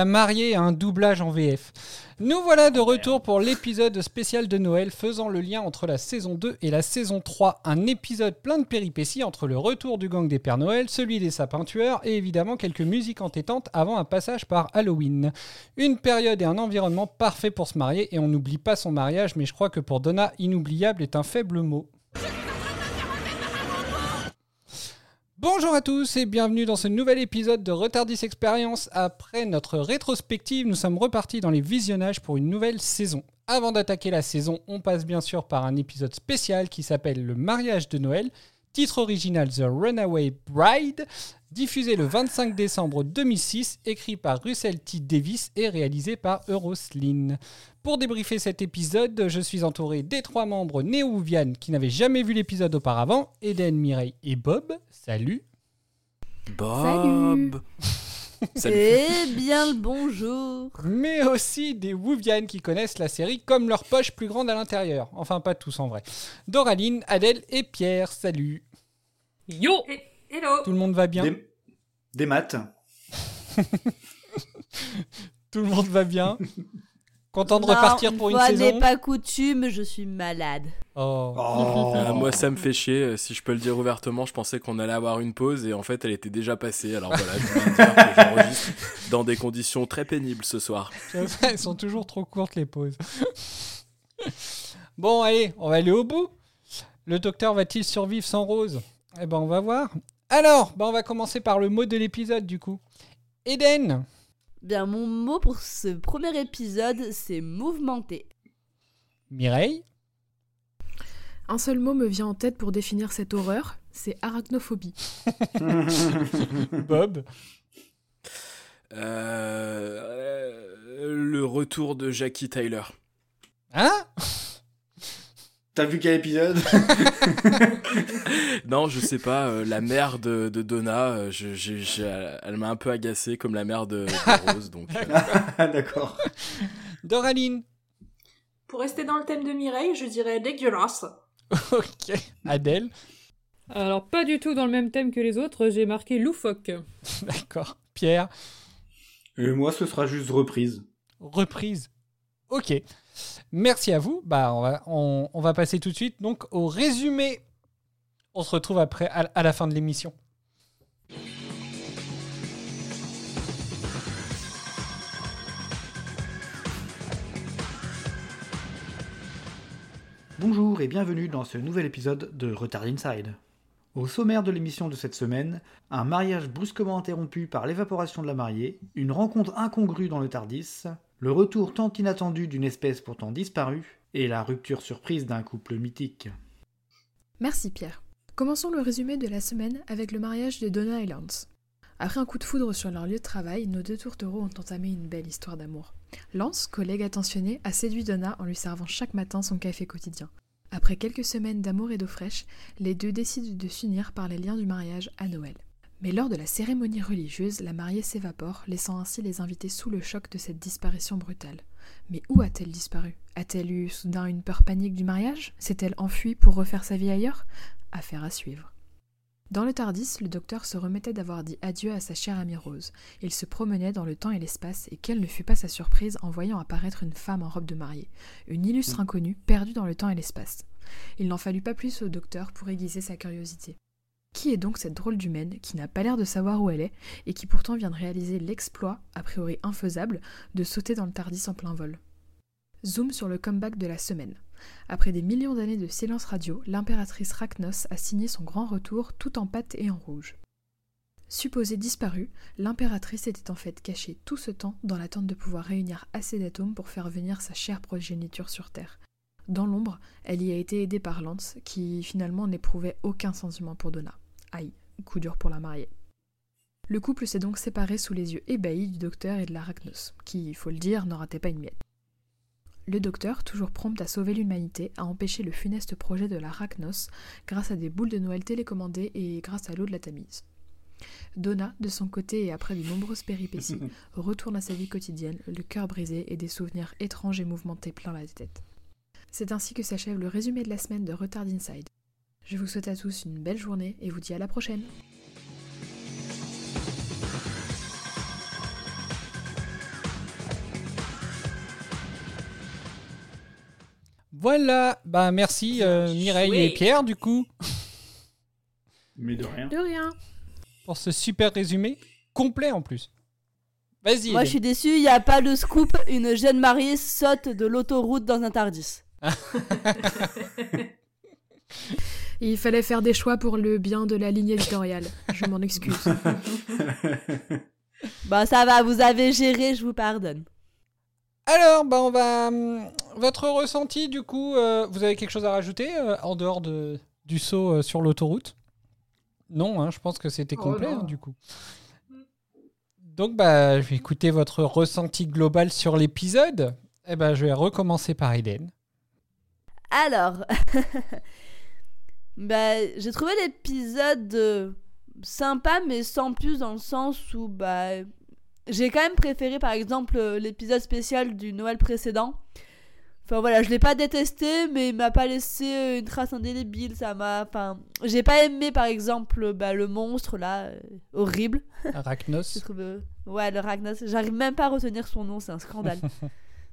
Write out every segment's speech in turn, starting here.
la mariée a un doublage en VF. Nous voilà de retour pour l'épisode spécial de Noël faisant le lien entre la saison 2 et la saison 3. Un épisode plein de péripéties entre le retour du gang des Pères Noël, celui des sapins tueurs et évidemment quelques musiques entêtantes avant un passage par Halloween. Une période et un environnement parfait pour se marier et on n'oublie pas son mariage mais je crois que pour Donna, inoubliable est un faible mot. Bonjour à tous et bienvenue dans ce nouvel épisode de Retardis Experience. Après notre rétrospective, nous sommes repartis dans les visionnages pour une nouvelle saison. Avant d'attaquer la saison, on passe bien sûr par un épisode spécial qui s'appelle Le mariage de Noël, titre original The Runaway Bride, diffusé le 25 décembre 2006, écrit par Russell T. Davis et réalisé par Euroslin. Pour débriefer cet épisode, je suis entouré des trois membres néo-Vian qui n'avaient jamais vu l'épisode auparavant, Eden, Mireille et Bob. Salut Bob Salut. Eh bien le bonjour mais aussi des Wuvian qui connaissent la série comme leur poche plus grande à l'intérieur. Enfin, pas tous en vrai. Doraline, Adèle et Pierre, salut. Yo Hello Tout le monde va bien Des, des maths. Tout le monde va bien Content de Non, repartir pour une fois saison n'est pas coutume, je suis malade. Oh. Oh. Euh, moi, ça me fait chier. euh, Si je peux le dire ouvertement, je pensais qu'on allait avoir une pause et en fait, elle était déjà passée. Alors voilà, je dire que j'enregistre dans des conditions très pénibles ce soir. Elles sont toujours trop courtes les pauses. bon, allez, on va aller au bout. Le docteur va-t-il survivre sans Rose? Eh ben, on va voir. Alors, ben, on va commencer par le mot de l'épisode du coup. Eden Bien, mon mot pour ce premier épisode, c'est mouvementé. Mireille Un seul mot me vient en tête pour définir cette horreur, c'est arachnophobie. Bob Euh, euh, le retour de Jackie Tyler. Hein? T'as vu quel épisode? Non, je sais pas, euh, la mère de, de Donna, euh, je- elle m'a un peu agacé comme la mère de, de Rose. Donc, euh, D'accord. Doraline Pour rester dans le thème de Mireille, je dirais dégueulasse. Ok. Adèle Alors, pas du tout dans le même thème que les autres, j'ai marqué loufoque. D'accord. Pierre Et moi, ce sera juste reprise. Reprise. Ok. Merci à vous. Bah, on va, passer tout de suite donc au résumé. On se retrouve après à la fin de l'émission. Bonjour et bienvenue dans ce nouvel épisode de Retard Inside. Au sommaire de l'émission de cette semaine, un mariage brusquement interrompu par l'évaporation de la mariée, une rencontre incongrue dans le Tardis, le retour tant inattendu d'une espèce pourtant disparue, et la rupture surprise d'un couple mythique. Merci Pierre. Commençons le résumé de la semaine avec le mariage de Donna et Lance. Après un coup de foudre sur leur lieu de travail, nos deux tourtereaux ont entamé une belle histoire d'amour. Lance, collègue attentionné, a séduit Donna en lui servant chaque matin son café quotidien. Après quelques semaines d'amour et d'eau fraîche, les deux décident de s'unir par les liens du mariage à Noël. Mais lors de la cérémonie religieuse, la mariée s'évapore, laissant ainsi les invités sous le choc de cette disparition brutale. Mais où a-t-elle disparu? A-t-elle eu soudain une peur panique du mariage? S'est-elle enfuie pour refaire sa vie ailleurs? Affaire à suivre. Dans le Tardis, le docteur se remettait d'avoir dit adieu à sa chère amie Rose. Il se promenait dans le temps et l'espace, et quelle ne fut pas sa surprise en voyant apparaître une femme en robe de mariée, une illustre inconnue perdue dans le temps et l'espace. Il n'en fallut pas plus au docteur pour aiguiser sa curiosité. Qui est donc cette drôle d'humaine qui n'a pas l'air de savoir où elle est et qui pourtant vient de réaliser l'exploit, a priori infaisable, de sauter dans le Tardis en plein vol? Zoom sur le comeback de la semaine. Après des millions d'années de silence radio, l'impératrice Rachnos a signé son grand retour tout en pâte et en rouge. Supposée disparue, l'impératrice était en fait cachée tout ce temps dans l'attente de pouvoir réunir assez d'atomes pour faire venir sa chère progéniture sur Terre. Dans l'ombre, elle y a été aidée par Lance, qui finalement n'éprouvait aucun sentiment pour Donna. Aïe, coup dur pour la mariée. Le couple s'est donc séparé sous les yeux ébahis du docteur et de l'Arachnos, qui, il faut le dire, n'en ratait pas une miette. Le docteur, toujours prompt à sauver l'humanité, a empêché le funeste projet de l'Arachnos grâce à des boules de Noël télécommandées et grâce à l'eau de la Tamise. Donna, de son côté et après de nombreuses péripéties, retourne à sa vie quotidienne, le cœur brisé et des souvenirs étranges et mouvementés plein la tête. C'est ainsi que s'achève le résumé de la semaine de Retard Inside. Je vous souhaite à tous une belle journée et vous dis à la prochaine. Voilà, bah merci euh, Mireille et. Pierre du coup Mais de rien. De rien. pour ce super résumé complet en plus. Vas-y. Moi, je suis déçue, il n'y a pas de scoop. Une jeune mariée saute de l'autoroute dans un Tardis. Il fallait faire des choix pour le bien de la ligne éditoriale. Je m'en excuse. Bah, ça va, vous avez géré, je vous pardonne. Alors, bah on va hum, votre ressenti du coup. euh, vous avez quelque chose à rajouter euh, en dehors de du saut euh, sur l'autoroute? Non, hein, je pense que c'était Oh complet hein, du coup. Donc bah je vais écouter votre ressenti global sur l'épisode. Et ben je vais recommencer par Eden. Alors, bah, j'ai trouvé l'épisode euh, sympa, mais sans plus dans le sens où bah, j'ai quand même préféré par exemple euh, l'épisode spécial du Noël précédent. Enfin voilà, je l'ai pas détesté, mais il m'a pas laissé euh, une trace indélébile. Ça m'a, enfin, j'ai pas aimé par exemple bah, le monstre là, euh, horrible. Arachnos. trouve, euh, ouais, le Ragnos. J'arrive même pas à retenir son nom, c'est un scandale.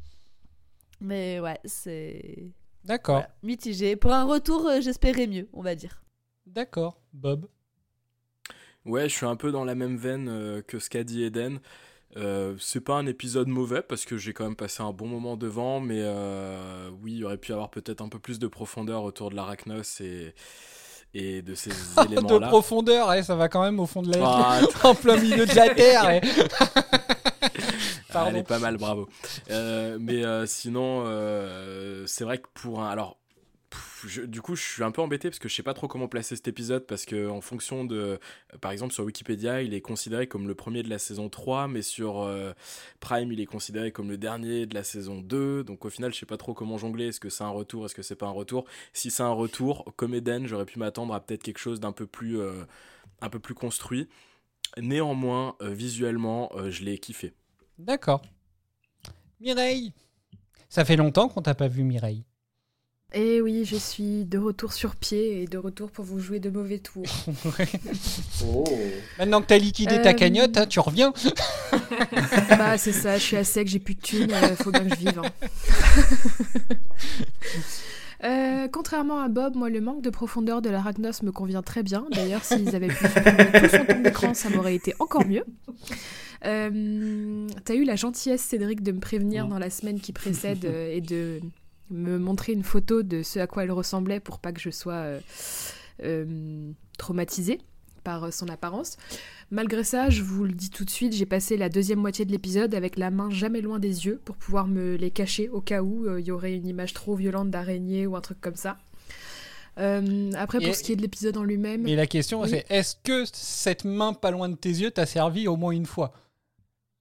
mais ouais, c'est D'accord. voilà, mitigé. Pour un retour, euh, j'espérais mieux, on va dire. D'accord. Bob. Ouais, je suis un peu dans la même veine euh, que ce qu'a dit Eden. Euh, c'est pas un épisode mauvais parce que j'ai quand même passé un bon moment devant, mais euh, oui, il aurait pu y avoir peut-être un peu plus de profondeur autour de l'Arachnos et, et de ces de éléments-là. profondeur, ouais, ça va quand même au fond de la Ah, en plein milieu de la terre. Pardon. elle est pas mal, bravo. Euh, mais euh, sinon, euh, c'est vrai que pour un. Alors, du coup, je suis un peu embêté parce que je sais pas trop comment placer cet épisode parce que, en fonction de. Par exemple, sur Wikipédia, il est considéré comme le premier de la saison 3, mais sur Prime, il est considéré comme le dernier de la saison 2. Donc, au final, je sais pas trop comment jongler. Est-ce que c'est un retour? Est-ce que c'est pas un retour? Si c'est un retour, comme Eden, j'aurais pu m'attendre à peut-être quelque chose d'un peu plus. un peu plus construit. Néanmoins, visuellement, je l'ai kiffé. D'accord. Mireille. Ça fait longtemps qu'on t'a pas vu Mireille. Et oui, je suis de retour sur pied et de retour pour vous jouer de mauvais tours. Oh. Maintenant que t'as liquidé ta Euh, cagnotte, hein, tu reviens. bah c'est ça, je suis à sec, j'ai plus de thunes, euh, faut bien que je vive. hein. Euh, contrairement à Bob, moi le manque de profondeur de l'Arachnos me convient très bien. D'ailleurs, s'ils avaient pu tout son temps d'écran, ça m'aurait été encore mieux. Euh, T'as eu la gentillesse, Cédric, de me prévenir dans la semaine qui précède euh, et de me montrer une photo de ce à quoi elle ressemblait pour pas que je sois euh, traumatisée par euh, son apparence. Malgré ça, je vous le dis tout de suite, j'ai passé la deuxième moitié de l'épisode avec la main jamais loin des yeux pour pouvoir me les cacher au cas où euh, il y aurait une image trop violente d'araignée ou un truc comme ça. Euh, après, pour Et- ce qui est de l'épisode en lui-même, Mais la question, Oui. c'est est-ce que cette main pas loin de tes yeux t'a servi au moins une fois?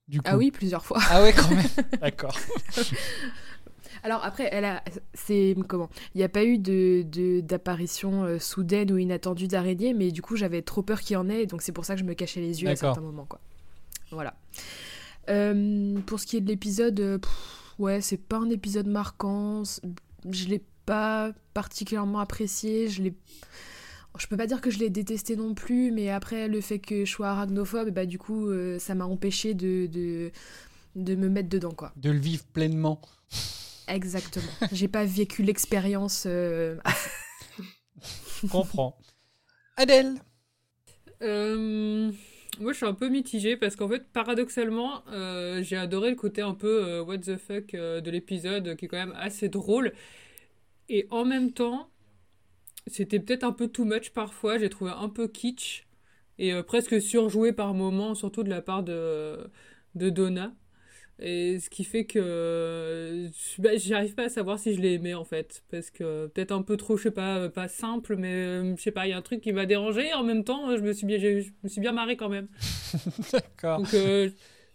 Du coup. ah oui, plusieurs fois. Ah ouais, quand même. D'accord. Alors après, elle a, c'est comment? Il n'y a pas eu de d'apparition euh, soudaine ou inattendue d'araignée, mais du coup j'avais trop peur qu'il y en ait, donc c'est pour ça que je me cachais les yeux à certains moments, quoi. Voilà. Euh, pour ce qui est de l'épisode, euh, ouais, c'est pas un épisode marquant. Je l'ai pas particulièrement apprécié. Je l'ai, je peux pas dire que je l'ai détesté non plus, mais après le fait que je sois arachnophobe, bah du coup euh, ça m'a empêché de, de de me mettre dedans, quoi. De le vivre pleinement. Exactement. J'ai pas vécu l'expérience. euh, Je comprends. Adèle. Euh, moi, je suis un peu mitigée parce qu'en fait, paradoxalement, euh, j'ai adoré le côté un peu euh, what the fuck euh, de l'épisode qui est quand même assez drôle. Et en même temps, c'était peut-être un peu too much parfois. J'ai trouvé un peu kitsch. et euh, presque surjoué par moments, surtout de la part de, de Donna. Et ce qui fait que euh, bah, j'arrive pas à savoir si je l'ai aimé en fait. Parce que peut-être un peu trop, je sais pas, pas simple, mais euh, je sais pas, il y a un truc qui m'a dérangé. Et en même temps, je me suis bien, je me suis bien marré quand même. D'accord. Donc euh,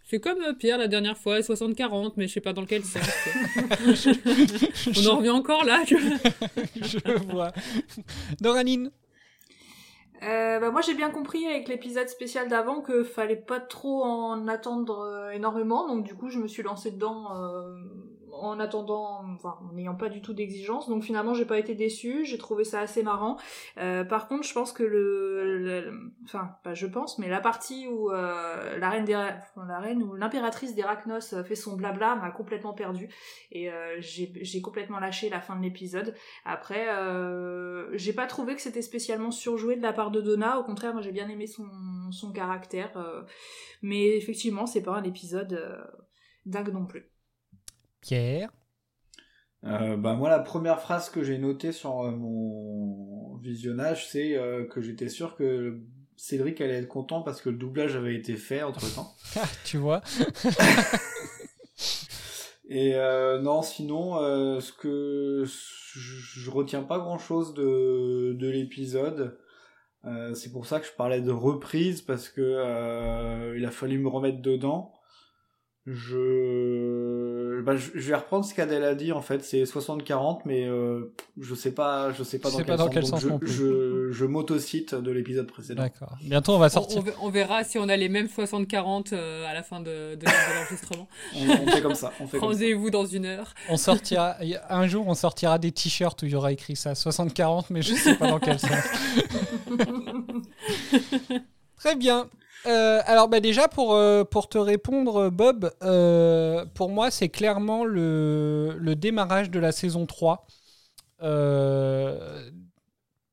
c'est comme euh, Pierre la dernière fois, 60-40, mais je sais pas dans lequel sens. On en revient encore là. Je vois. Doranine Euh, bah moi j'ai bien compris avec l'épisode spécial d'avant que fallait pas trop en attendre euh, énormément, donc du coup je me suis lancée dedans euh, en attendant, enfin en n'ayant pas du tout d'exigence, donc finalement j'ai pas été déçue, j'ai trouvé ça assez marrant. Euh, par contre je pense que le, enfin pas je pense, mais la partie où euh, la reine des, la reine ou l'impératrice d'Erachnos fait son blabla m'a complètement perdue et euh, j'ai complètement lâché la fin de l'épisode. Après, euh, j'ai pas trouvé que c'était spécialement surjoué de la part de Donna. Au contraire, j'ai bien aimé son, son caractère. mais effectivement, c'est pas un épisode dingue non plus. Pierre Euh, bah moi la première phrase que j'ai notée sur euh, mon visionnage c'est euh, que j'étais sûr que Cédric allait être content parce que le doublage avait été fait entre temps. Ah, tu vois Et euh, non sinon ce que je, retiens pas grand chose de, de l'épisode. C'est pour ça que je parlais de reprise parce que il a fallu me remettre dedans. Je, bah, je vais reprendre ce qu'Adèle a dit en fait, c'est 60-40, mais euh, je sais pas, je sais pas Je dans sais quel pas dans sens. quel donc sens je, non plus. je, je m'autocite de l'épisode précédent. D'accord. Bientôt, on va sortir. on ve- on verra si on a les mêmes 60-40 euh, à la fin de, de- de l'enregistrement. On, on fait comme ça. On fait comme ça. Rendez-vous dans une heure. On sortira un jour, on sortira des t-shirts où il y aura écrit ça 60-40, mais je sais pas dans quel sens. Très bien. Euh, alors bah déjà pour, euh, pour te répondre Bob, euh, pour moi c'est clairement le, démarrage de la saison 3. Euh,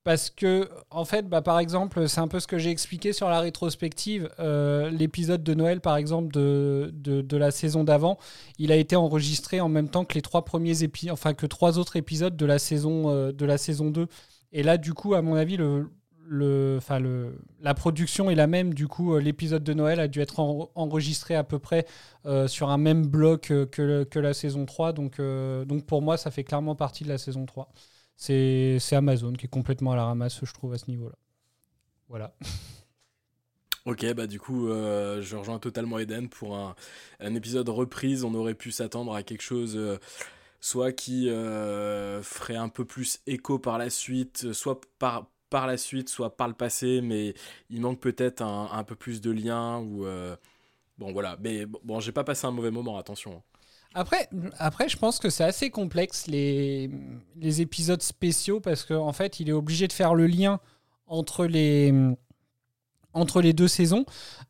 parce que en fait bah, par exemple c'est un peu ce que j'ai expliqué sur la rétrospective. L'épisode de Noël par exemple de, la saison d'avant, il a été enregistré en même temps que les trois premiers épisodes, enfin que trois autres épisodes de la saison, de la saison 2. Et là du coup à mon avis le, le, le, la production est la même. Du coup, euh, l'épisode de Noël a dû être en- enregistré à peu près euh, sur un même bloc euh, que, que la saison 3. Donc, donc pour moi, ça fait clairement partie de la saison 3. C'est Amazon qui est complètement à la ramasse, je trouve, à ce niveau-là. Voilà. Ok, bah du coup, je rejoins totalement Eden pour un, un épisode reprise. On aurait pu s'attendre à quelque chose, soit qui ferait un peu plus écho par la suite, soit par, par la suite, soit par le passé, mais il manque peut-être un, un peu plus de lien ou. euh, Bon voilà, mais bon, j'ai pas passé un mauvais moment, attention. Après, après, je pense que c'est assez complexe les, les épisodes spéciaux parce qu'en en fait, il est obligé de faire le lien entre les, entre les deux saisons,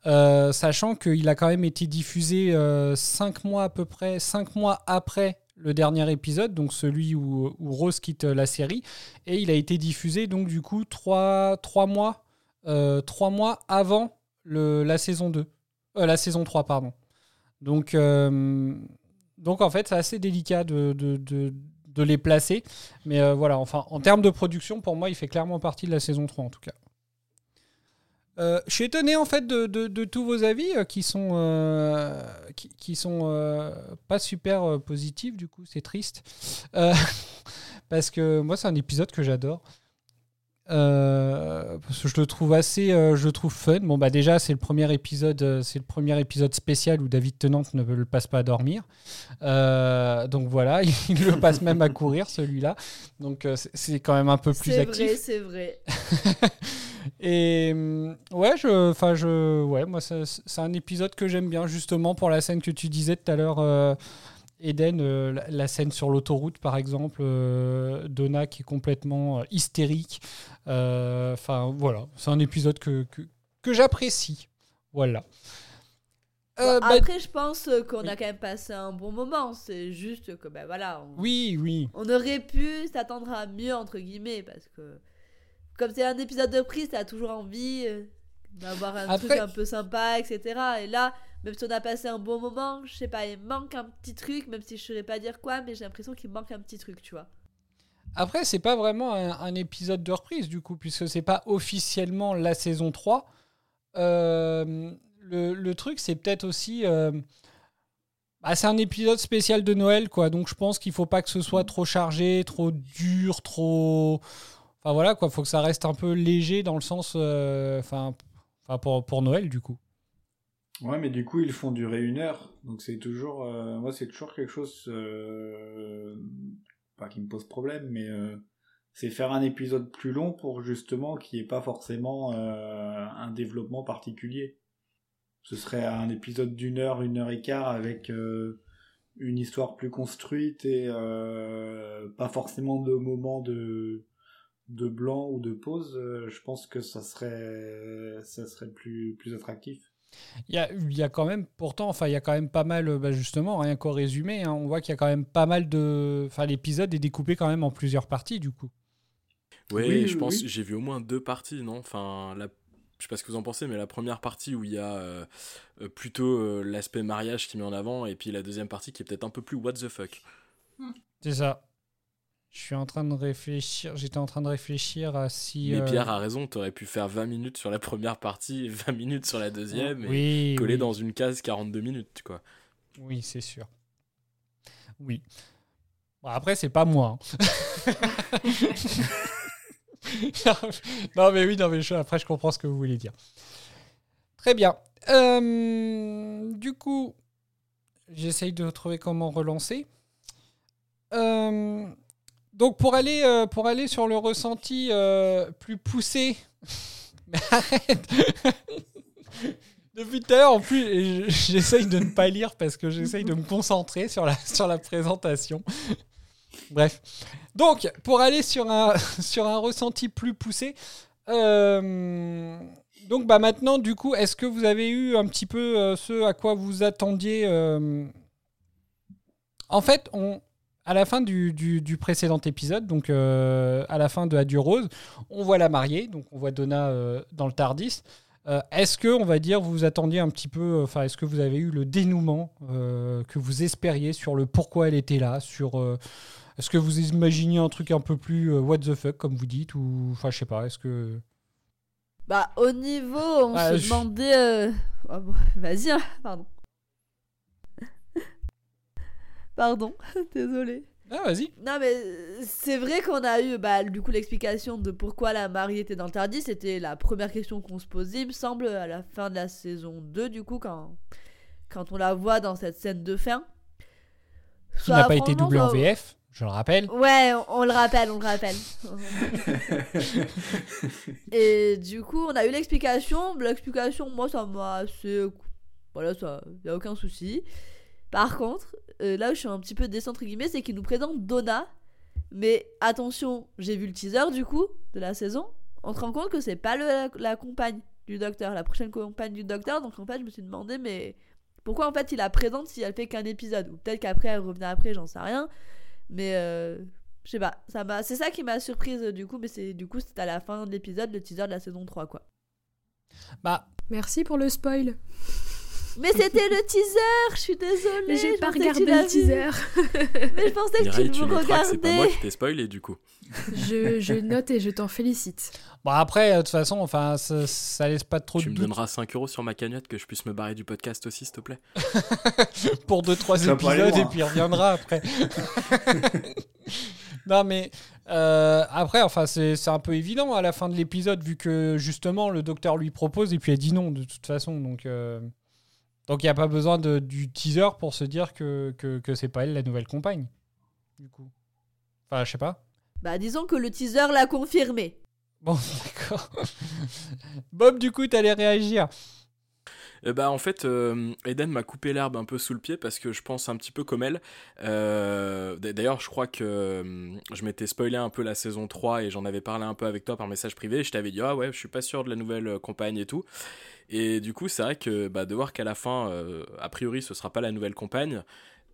euh, sachant qu'il a quand même été diffusé euh, cinq mois à peu près, cinq mois après le dernier épisode, donc celui où, Rose quitte la série, et il a été diffusé donc du coup trois, trois mois, euh, trois mois avant le, la saison 2, euh, la saison 3 pardon. Donc euh, donc en fait, c'est assez délicat de, de, de, les placer. Mais voilà, enfin, en termes de production, pour moi, il fait clairement partie de la saison 3 en tout cas. Euh, je suis étonné en fait de, de- de tous vos avis euh, qui sont, euh, qui, qui sont pas super positifs, du coup, c'est triste. Parce que moi, c'est un épisode que j'adore. Parce que je le trouve assez, je le trouve fun. Bon bah déjà c'est le premier épisode, c'est le premier épisode spécial où David Tennant ne le passe pas à dormir. Donc voilà, il le passe même à courir celui-là. Donc c'est- c'est quand même un peu plus C'est actif. vrai, c'est vrai. Et hum, ouais, je, enfin je, ouais, moi c'est un épisode que j'aime bien justement pour la scène que tu disais tout à l'heure, euh, Eden, euh, la, la scène sur l'autoroute par exemple, euh, Donna qui est complètement euh, hystérique. Enfin voilà, c'est un épisode que que, que j'apprécie. Voilà. Euh, bah, Après, je pense qu'on oui. a quand même passé un bon moment. C'est juste que, ben voilà, on, oui, oui. on aurait pu s'attendre à mieux, entre guillemets, parce que comme c'est un épisode de prise, t'as toujours envie euh, d'avoir un Après- truc un peu sympa, etc. Et là, même si on a passé un bon moment, je sais pas, il manque un petit truc, même si je saurais pas dire quoi, mais j'ai l'impression qu'il manque un petit truc, tu vois. Après, c'est pas vraiment un, un épisode de reprise du coup, puisque c'est pas officiellement la saison 3. euh, le, le truc, c'est peut-être aussi. euh, bah, c'est un épisode spécial de Noël, quoi. Donc je pense qu'il faut pas que ce soit trop chargé, trop dur, trop. Enfin voilà, quoi. Faut que ça reste un peu léger dans le sens. euh, Enfin, pour, pour Noël, du coup. Ouais, mais du coup, ils font durer une heure. Donc c'est toujours. euh, moi, c'est toujours quelque chose. euh, pas qui me pose problème, mais. c'est faire un épisode plus long pour justement qu'il n'y ait pas forcément un développement particulier. Ce serait un épisode d'une heure, une heure et quart avec une histoire plus construite et pas forcément de moments de, de blanc ou de pause. Euh, je pense que ça serait, ça serait plus, plus attractif. Il y a, il y a quand même, pourtant, enfin, il y a quand même pas mal, euh, bah, justement, rien qu'au résumé, hein, on voit qu'il y a quand même pas mal de. Enfin, l'épisode est découpé quand même en plusieurs parties, du coup. Ouais, Oui, je pense, oui. j'ai vu au moins deux parties, non? Enfin, la, je sais pas ce que vous en pensez, mais la première partie où il y a euh, euh, plutôt euh, l'aspect mariage qui met en avant, et puis la deuxième partie qui est peut-être un peu plus what the fuck. C'est ça. Je suis en train de réfléchir. J'étais en train de réfléchir à si. Mais euh, Pierre a raison, t'aurais pu faire 20 minutes sur la première partie et 20 minutes sur la deuxième, et oui, coller oui. dans une case 42 minutes, quoi. Oui, c'est sûr. Oui. Bon, après, c'est pas moi. hein. non, mais oui, non, mais je- après, je comprends ce que vous voulez dire. Très bien. Euh, du coup, j'essaye de trouver comment relancer. Euh, donc, pour aller, euh, pour aller sur le ressenti euh, plus poussé. Arrête Depuis tout à l'heure, en plus, j'essaye de ne pas lire parce que j'essaye de me concentrer sur la, sur la présentation. Bref. Donc, pour aller sur un, sur un ressenti plus poussé, euh, donc bah maintenant, du coup, est-ce que vous avez eu un petit peu ce à quoi vous attendiez En fait, on, à la fin du, du- du précédent épisode, donc euh, à la fin de Adieu Rose, on voit la mariée, donc on voit Donna euh, dans le Tardis. Euh, est-ce que, on va dire, vous vous attendiez un petit peu, enfin, est-ce que vous avez eu le dénouement que vous espériez sur le pourquoi elle était là, sur est-ce que vous imaginiez un truc un peu plus what the fuck, comme vous dites, ou enfin, je sais pas, est-ce que Bah, au niveau, on Ah, se je- demandait. oh, bon, Vas-y, hein, pardon. Pardon, désolé. ah vas-y. Non, mais euh, c'est vrai qu'on a eu bah, du coup l'explication de pourquoi la mariée était dans le Tardis. C'était la première question qu'on se posait, il me semble, à la fin de la saison 2, du coup, quand, quand on la voit dans cette scène de fin. Qui Ça, n'a pas été doublé en VF, je le rappelle. Ouais, on, on le rappelle, on le rappelle. Et du coup, on a eu l'explication. L'explication, moi, ça m'a assez. Voilà, ça. Y a aucun souci. Par contre, euh, là où je suis un petit peu déçue, entre guillemets, c'est qu'il nous présente Donna. Mais attention, j'ai vu le teaser du coup de la saison. On se rend compte que c'est pas le, la, la compagne du docteur, la prochaine compagne du docteur. Donc en fait, je me suis demandé, mais pourquoi en fait il la présente si elle fait qu'un épisode? Ou peut-être qu'après elle revient après, j'en sais rien. Mais euh, je sais pas, ça m'a c'est ça qui m'a surprise du coup, mais c'est du coup c'était à la fin de l'épisode, le teaser de la saison 3 quoi. Bah, Merci pour le spoil. Mais c'était le teaser, je suis désolée. Mais j'ai pas tu regardé le teaser. Mais je pensais que Mireille, tu tu me noteras que c'est pas moi regardais. qui t'ai spoilé, du coup. je, je note et je t'en félicite. bon après, euh, de toute façon, enfin, ça, ça laisse pas trop Tu de me doute donneras 5 euros sur ma cagnotte que je puisse me barrer du podcast aussi, s'il te plaît. pour deux trois Ça va pas aller épisodes et puis il reviendra après. non mais euh, après, enfin c'est c'est un peu évident à la fin de l'épisode vu que justement le docteur lui propose et puis elle dit non de toute façon donc euh, donc il n'y a pas besoin de, du teaser pour se dire que que, que c'est pas elle la nouvelle compagne du coup. Enfin je sais pas. Bah disons que le teaser l'a confirmé. Bon d'accord. Bob du coup t'allais réagir. Eh bah en fait, euh, Eden m'a coupé l'herbe un peu sous le pied parce que je pense un petit peu comme elle. Euh, D'ailleurs, je crois que euh, je m'étais spoilé un peu la saison 3 et j'en avais parlé un peu avec toi par message privé. Je t'avais dit, ah ouais, je suis pas sûr de la nouvelle compagne et tout. Et du coup, c'est vrai que bah, de voir qu'à la fin, euh, a priori, ce sera pas la nouvelle compagne,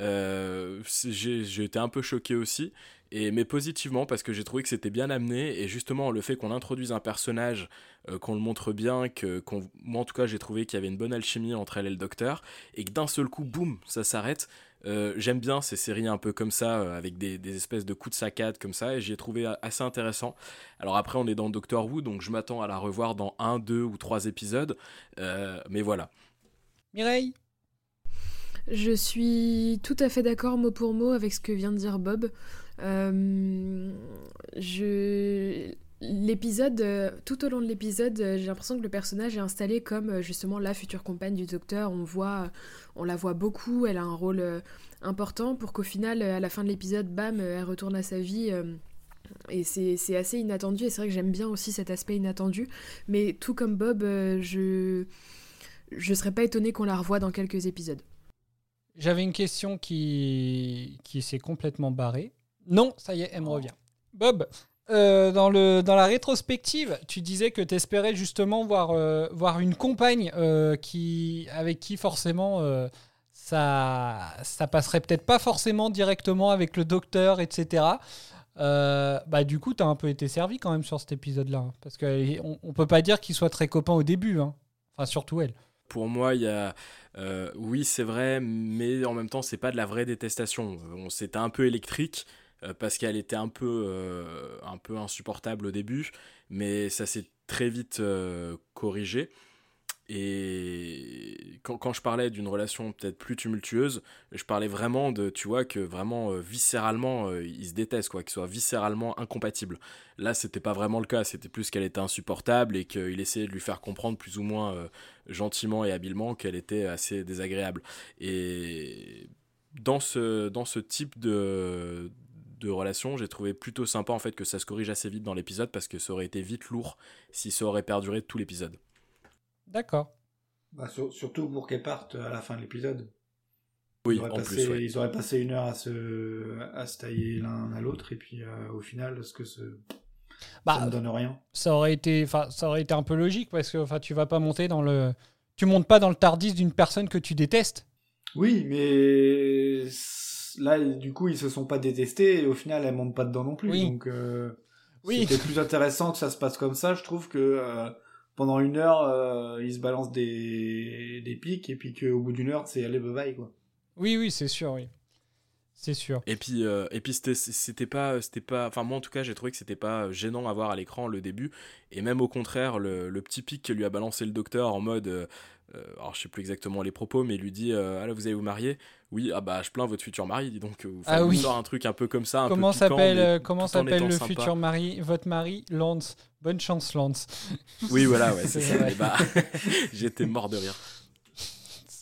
Euh, j'ai été un peu choqué aussi, et, mais positivement parce que j'ai trouvé que c'était bien amené, et justement le fait qu'on introduise un personnage, euh, qu'on le montre bien, que moi en tout cas j'ai trouvé qu'il y avait une bonne alchimie entre elle et le docteur, et que d'un seul coup, boum, ça s'arrête. Euh, J'aime bien ces séries un peu comme ça, euh, avec des, des espèces de coups de saccade comme ça, et j'y ai trouvé a- assez intéressant. Alors après, on est dans Doctor Who, donc je m'attends à la revoir dans un, deux ou trois épisodes, euh, mais voilà. Mireille? Je suis tout à fait d'accord mot pour mot avec ce que vient de dire Bob. Euh, je... L'épisode, euh, tout au long de l'épisode, euh, j'ai l'impression que le personnage est installé comme euh, justement la future compagne du docteur. On voit, on la voit beaucoup, elle a un rôle important pour qu'au final, à la fin de l'épisode, bam, elle retourne à sa vie. et c'est assez inattendu, et c'est vrai que j'aime bien aussi cet aspect inattendu. Mais tout comme Bob, je je serais pas étonnée qu'on la revoie dans quelques épisodes. J'avais une question qui, qui s'est complètement barrée. Non, ça y est, elle me revient. Bob, euh, dans, le, dans la rétrospective, tu disais que tu espérais justement voir, euh, voir une compagne euh, qui, avec qui forcément ça, ça passerait peut-être pas forcément directement avec le docteur, etc. Bah, du coup, tu as un peu été servi quand même sur cet épisode-là. hein, parce qu'on on peut pas dire qu'ils soient très copains au début. hein. Enfin, surtout elle. Pour moi, il y a. oui, c'est vrai, mais en même temps, c'est pas de la vraie détestation. On C'était un peu électrique parce qu'elle était un peu, euh, un peu insupportable au début, mais ça s'est très vite euh, corrigé. Et quand, quand je parlais d'une relation peut-être plus tumultueuse, je parlais vraiment de, tu vois, que vraiment euh, viscéralement, euh, ils se détestent, quoi, qu'ils soient viscéralement incompatibles. Là, c'était pas vraiment le cas, c'était plus qu'elle était insupportable et qu'il essayait de lui faire comprendre plus ou moins euh, gentiment et habilement qu'elle était assez désagréable. Et dans ce, dans ce type de, de relation, j'ai trouvé plutôt sympa en fait que ça se corrige assez vite dans l'épisode parce que ça aurait été vite lourd si ça aurait perduré tout l'épisode. D'accord. Bah, sur- surtout pour qu'elle parte à la fin de l'épisode. Oui, ils, auraient en passé, plus, ouais. ils auraient passé une heure à se, à se tailler l'un à l'autre, et puis euh, au final, ce que ce, Bah, ça ne donne rien. ça aurait été enfin ça aurait été un peu logique parce que enfin tu vas pas monter dans le tu montes pas dans le tardis d'une personne que tu détestes Oui, mais là, du coup, ils se sont pas détestés, et au final, elle monte pas dedans non plus. Oui. Donc, euh, Oui. c'était plus intéressant que ça se passe comme ça. Je trouve que euh, pendant une heure, euh, ils se balancent des, des pics, et puis qu'au bout d'une heure, c'est allez, bye bye, quoi. oui oui c'est sûr oui c'est sûr Et puis, euh, et puis c'était, pas, c'était pas, enfin moi en tout cas j'ai trouvé que c'était pas gênant à voir à l'écran le début, et même au contraire le, le petit pic que lui a balancé le docteur en mode, euh, euh, alors je sais plus exactement les propos, mais il lui dit, euh, ah là vous allez vous marier, oui ah bah je plains votre futur mari, dis donc, Ah oui. un truc un peu comme ça, un comment s'appelle comment s'appelle le sympa. futur mari votre mari Lance bonne chance Lance Oui voilà ouais c'est ça. Et bah, j'étais mort de rire.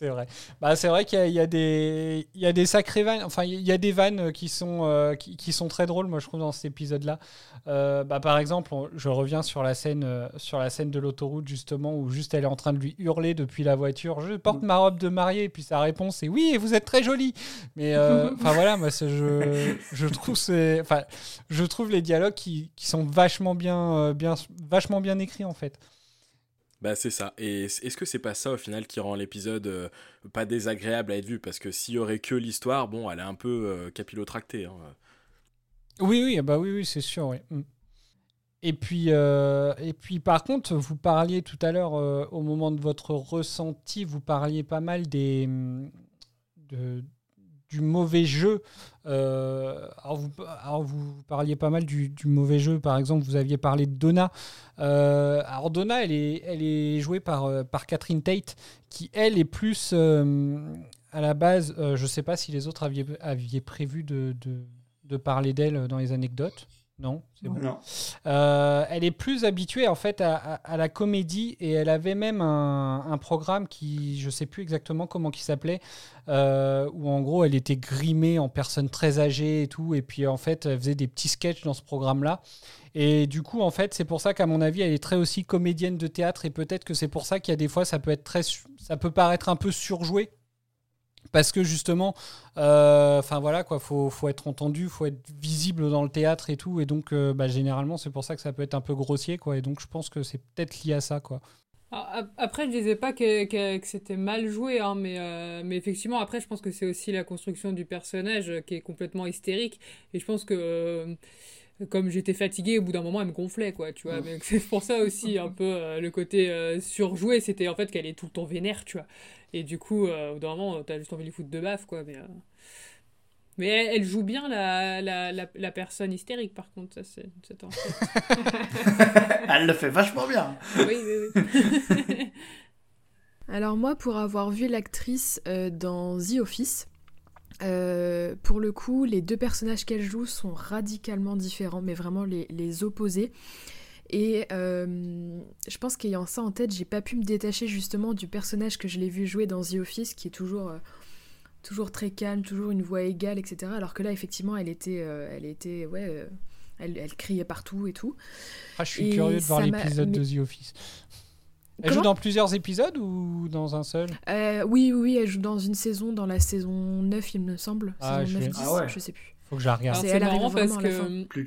C'est vrai. Bah c'est vrai qu'il y, a- il y a des il y a des sacrées vannes. Enfin il y a des vannes qui sont euh, qui, qui sont très drôles moi je trouve dans cet épisode là bah par exemple on- je reviens sur la scène euh, sur la scène de l'autoroute justement où juste elle est en train de lui hurler depuis la voiture. Je porte ma robe de mariée. Et puis sa réponse c'est oui et vous êtes très jolie. Mais euh, enfin voilà moi je je trouve enfin je trouve les dialogues qui, qui sont vachement bien euh, bien vachement bien écrits en fait Bah c'est ça. Et est-ce que c'est pas ça au final qui rend l'épisode euh, pas désagréable à être vu? Parce que s'il y aurait que l'histoire, bon, elle est un peu euh, capillotractée. hein. Oui, oui, bah oui, oui, c'est sûr. Mm. Et puis, euh, et puis, par contre, vous parliez tout à l'heure, au moment de votre ressenti, vous parliez pas mal des, mm, du mauvais jeu. Euh, alors, vous, vous parliez pas mal du, mauvais jeu. Par exemple, vous aviez parlé de Donna. Euh, alors, Donna, elle est, elle est jouée par, euh, par Catherine Tate, qui, elle, est plus à la base. je sais pas si les autres aviez, aviez prévu de, de parler d'elle dans les anecdotes. Non, c'est bon. Non. Euh, elle est plus habituée en fait à, à- à la comédie et elle avait même un, un programme qui, je sais plus exactement comment qui s'appelait, euh, où en gros elle était grimée en personne très âgée et tout, et puis en fait elle faisait des petits sketchs dans ce programme-là. Et du coup en fait c'est pour ça qu'à mon avis elle est très aussi comédienne de théâtre et peut-être que c'est pour ça qu'il y a des fois ça peut être très, ça peut paraître un peu surjoué. Parce que justement, euh, enfin voilà quoi, faut, faut être entendu, faut être visible dans le théâtre et tout, et donc euh, bah, généralement c'est pour ça que ça peut être un peu grossier quoi, et donc je pense que c'est peut-être lié à ça quoi. Ah, Après, je disais pas que, que- que c'était mal joué, hein, mais, euh, mais effectivement, après, je pense que c'est aussi la construction du personnage qui est complètement hystérique. Et je pense que, comme j'étais fatiguée, au bout d'un moment, elle me gonflait, quoi, tu vois. Mais c'est pour ça aussi, un peu, euh, le côté euh, surjoué, c'était en fait qu'elle est tout le temps vénère, tu vois. Et du coup, euh, au bout d'un moment, t'as juste envie de lui foutre de baffe, quoi. Mais, euh, mais elle, elle joue bien la, la, la, la personne hystérique, par contre, ça, c'est fait. Elle le fait vachement bien. Oui, oui, oui. Alors moi, pour avoir vu l'actrice euh, dans The Office, euh, pour le coup, les deux personnages qu'elle joue sont radicalement différents, mais vraiment les, les opposés. Et euh, je pense qu'ayant ça en tête, j'ai pas pu me détacher justement du personnage que je l'ai vu jouer dans The Office, qui est toujours, euh, toujours très calme, toujours une voix égale, etc. Alors que là, effectivement, elle était, euh, elle était, ouais, euh, elle, elle criait partout et tout. Ah, je suis Et curieux de voir l'épisode de The Office. Elle joue dans plusieurs épisodes ou dans un seul? Euh, oui, oui, oui, elle joue dans une saison, dans la saison 9, il me semble. Ah, saison je 9, vais- 10, Ah ouais. je sais plus. Faut que je la regarde. Alors, C'est- c'est elle arrive marrant parce que Plus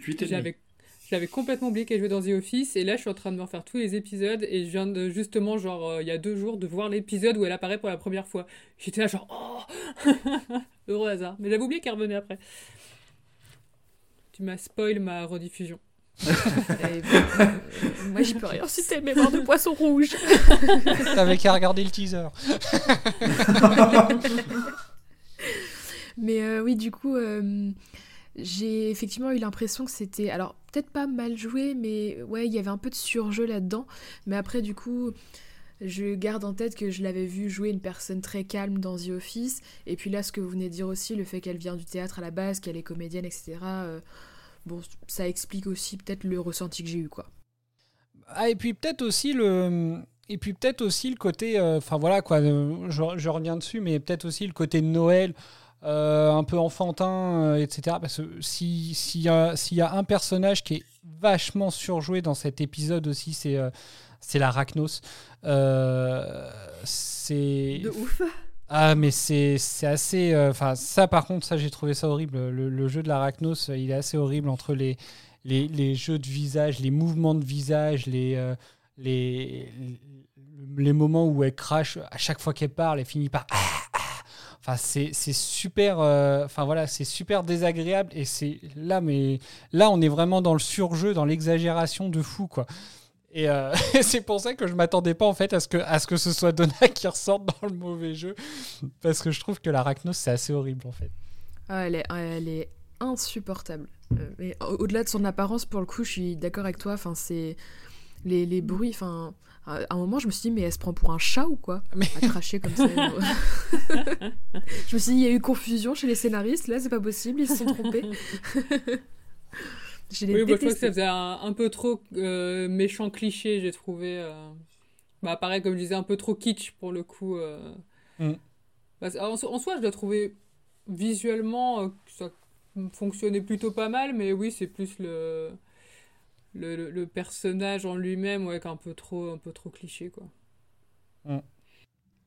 j'avais complètement oublié qu'elle jouait dans The Office et là je suis en train de me refaire tous les épisodes et je viens de justement genre euh, il y a deux jours de voir l'épisode où elle apparaît pour la première fois. J'étais là genre oh heureux hasard. Mais j'avais oublié qu'elle revenait après. Tu m'as spoil ma rediffusion. Et, euh, moi, j'y peux rien si t'es mémoire de poisson rouge. T'avais qu'à regarder le teaser. Mais euh, oui, du coup, euh, j'ai effectivement eu l'impression que c'était. Alors, peut-être pas mal joué, mais ouais, il y avait un peu de surjeu là-dedans. Mais après, du coup, je garde en tête que je l'avais vu jouer une personne très calme dans The Office. Et puis là, ce que vous venez de dire aussi, le fait qu'elle vient du théâtre à la base, qu'elle est comédienne, etc. euh, bon, ça explique aussi peut-être le ressenti que j'ai eu, quoi. Ah, et puis peut-être aussi le. Et puis peut-être aussi le côté. euh, Enfin voilà quoi, euh, je, je reviens dessus, mais peut-être aussi le côté de Noël, euh, un peu enfantin, euh, etc. Parce que si- s'il y, a- y a un personnage qui est vachement surjoué dans cet épisode aussi, c'est euh, c'est l'Arachnos. Euh, c'est. De ouf. Ah, mais c'est assez. Enfin, ça, par contre, ça, j'ai trouvé ça horrible. Le, le jeu de l'Arachnos, il est assez horrible entre les, les, les jeux de visage, les mouvements de visage, les, les, les moments où elle crache à chaque fois qu'elle parle, elle finit par. Ah, ah. C'est super. euh, super désagréable. Et c'est là, mais là, on est vraiment dans le surjeu, dans l'exagération de fou, quoi. Et euh, c'est pour ça que je m'attendais pas en à ce que, ce que ce soit Donna qui ressorte dans le mauvais jeu. Parce que je trouve que l'Arachnos, c'est assez horrible en fait. Ah, elle, est, elle est insupportable. Euh, au-delà de son apparence, pour le coup, je suis d'accord avec toi. Enfin, c'est les, les bruits. Enfin, à un moment, je me suis dit, mais elle se prend pour un chat ou quoi Mais- À cracher comme ça. je me suis dit, il y a eu confusion chez les scénaristes. Là, c'est pas possible, ils se sont trompés. je Oui, bah, je crois que ça détesté. faisait un, un peu trop euh, méchant cliché, j'ai trouvé. euh. Bah, pareil, comme je disais, un peu trop kitsch pour le coup. euh. Mm. Bah, en, so- en soi, je l'ai trouvé visuellement, euh, que ça fonctionnait plutôt pas mal, mais oui, c'est plus le, le, le- le personnage en lui-même, ouais, qui est un peu trop, un peu trop cliché, quoi.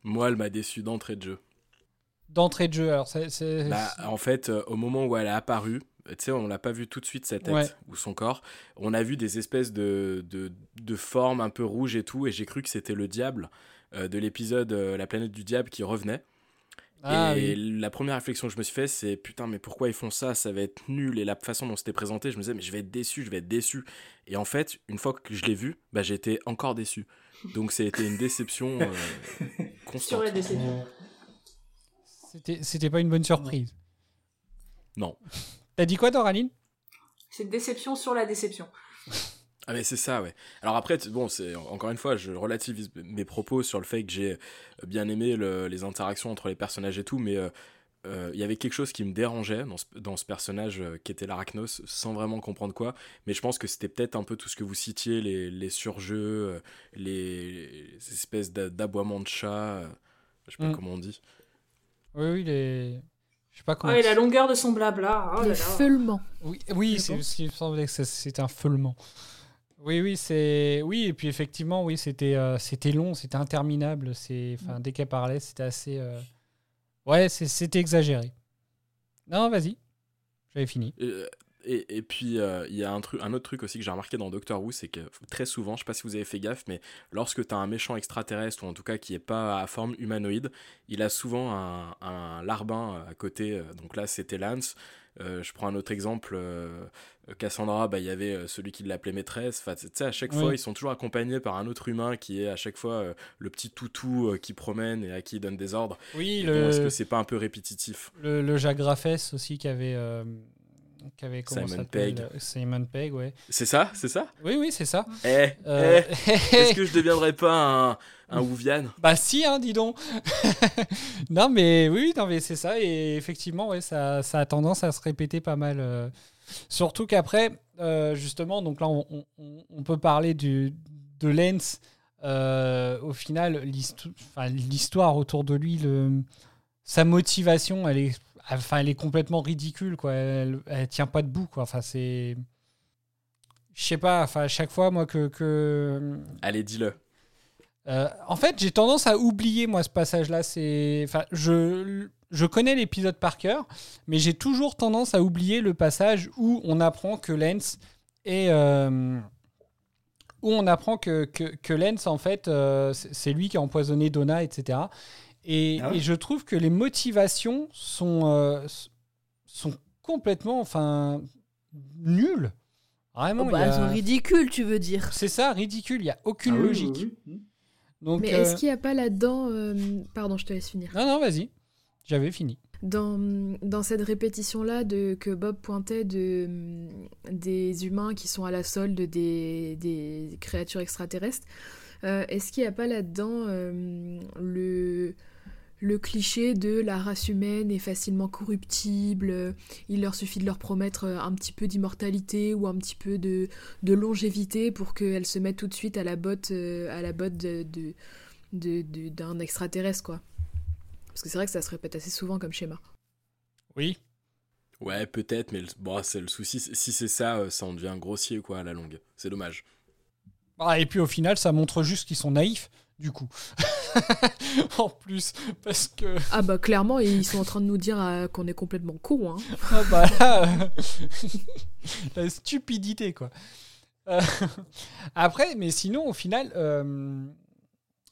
Moi, elle m'a déçu d'entrée de jeu. D'entrée de jeu, alors c'est. c'est- Bah, en fait, euh, au moment où elle a apparu, tu sais, on l'a pas vu tout de suite sa tête Ouais. ou son corps. On a vu des espèces de, de, de formes un peu rouges et tout, et j'ai cru que c'était le diable euh, de l'épisode euh, La planète du diable qui revenait. Ah, et oui. la première réflexion que je me suis fait, c'est putain, mais pourquoi ils font ça? Ça va être nul. Et la façon dont c'était présenté, je me disais, mais je vais être déçu, je vais être déçu. Et en fait, une fois que je l'ai vu, bah, été encore déçu. Donc, c'était une déception euh, Sur constante. la déception. C'était c'était pas une bonne surprise. Non. T'as dit quoi, Doraline C'est déception sur la déception. Ah mais c'est ça, ouais. Alors après, bon, c'est encore une fois, je relativise mes propos sur le fait que j'ai bien aimé le- les interactions entre les personnages et tout, mais euh, euh, il y avait quelque chose qui me dérangeait dans ce, dans ce personnage euh, qui était l'Arachnos, sans vraiment comprendre quoi. Mais je pense que c'était peut-être un peu tout ce que vous citiez, les, les surjeux, euh, les, les espèces d'a- d'aboiements de chat, euh, je sais pas Mm. comment on dit. Oui, oui, les. Je sais pas comment. Oh, et la longueur de son blabla. Oh Les là. feulements. Oui, oui c'est ce me semblait que c'était un feulement. Oui, oui, c'est. Oui, et puis effectivement, oui, c'était euh, c'était long, c'était interminable. C'est... Enfin, dès qu'elle parlait, c'était assez. euh, Ouais, c'est- c'était exagéré. Non, vas-y. J'avais fini. Euh, Et, et puis, euh, il y a un, truc, un autre truc aussi que j'ai remarqué dans Doctor Who, c'est que très souvent, je sais pas si vous avez fait gaffe, mais lorsque tu as un méchant extraterrestre, ou en tout cas qui est pas à forme humanoïde, il a souvent un, un larbin à côté. Donc là, c'était Lance. Euh, je prends un autre exemple. euh, Cassandra, bah, il y avait euh, celui qui l'appelait maîtresse. Enfin, tu sais, à chaque Oui. fois, ils sont toujours accompagnés par un autre humain qui est à chaque fois euh, le petit toutou qui promène et à qui il donne des ordres. Oui, bon, Est-ce le, que c'est pas un peu répétitif? le, le Jacques Raffès aussi qui avait. Euh, qui avait comment Simon Pegg. euh, Simon Pegg, ouais. C'est ça C'est ça? Oui, oui, c'est ça. Eh, Euh, eh, Est-ce que je deviendrais pas un, un Bah si, hein, dis donc. non mais oui, non mais c'est ça et effectivement, ouais, ça, ça a tendance à se répéter pas mal. euh. Surtout qu'après, euh, justement, donc là, on, on- on peut parler du, de Lens. Euh, au final, l'histoire autour de lui, le, sa motivation, elle est, enfin, elle est complètement ridicule, quoi. Elle, elle tient pas debout, quoi. Enfin, c'est, je sais pas. Enfin, à chaque fois, moi, que, que Allez, dis-le. euh, en fait, j'ai tendance à oublier moi ce passage-là. C'est, enfin, je, je connais l'épisode par cœur, mais j'ai toujours tendance à oublier le passage où on apprend que Lance est, euh, où on apprend que que, que Lance en fait, euh, c'est lui qui a empoisonné Donna, etc. Et, Ah ouais et je trouve que les motivations sont euh, sont complètement, enfin, nulles. Vraiment, Oh, bah, a- Elles sont ridicules, tu veux dire. c'est ça, ridicule. Il y a aucune Ah oui, oui, logique. oui. Donc, Mais euh, est-ce qu'il n'y a pas là-dedans. euh, Pardon, je te laisse finir. Non, non, vas-y. J'avais fini. Dans, dans cette répétition-là de, que Bob pointait de, des humains qui sont à la solde des, des créatures extraterrestres, euh, est-ce qu'il n'y a pas là-dedans euh, le, le cliché de la race humaine est facilement corruptible, euh, il leur suffit de leur promettre euh, un petit peu d'immortalité ou un petit peu de, de longévité pour qu'elles se mettent tout de suite à la botte, euh, à la botte de, de- de- de- d'un extraterrestre, quoi. Parce que c'est vrai que ça se répète assez souvent comme schéma. Oui. Ouais, peut-être, mais le, bon, c'est le souci. c'est- Si c'est ça, ça en devient grossier, quoi, à la longue. C'est dommage. Ah, et puis au final, ça montre juste qu'ils sont naïfs, du coup. en plus, parce que. Ah bah clairement, ils sont en train de nous dire euh, qu'on est complètement con. Hein. Ah bah là, euh, la stupidité, quoi. Euh, Après, mais sinon, au final.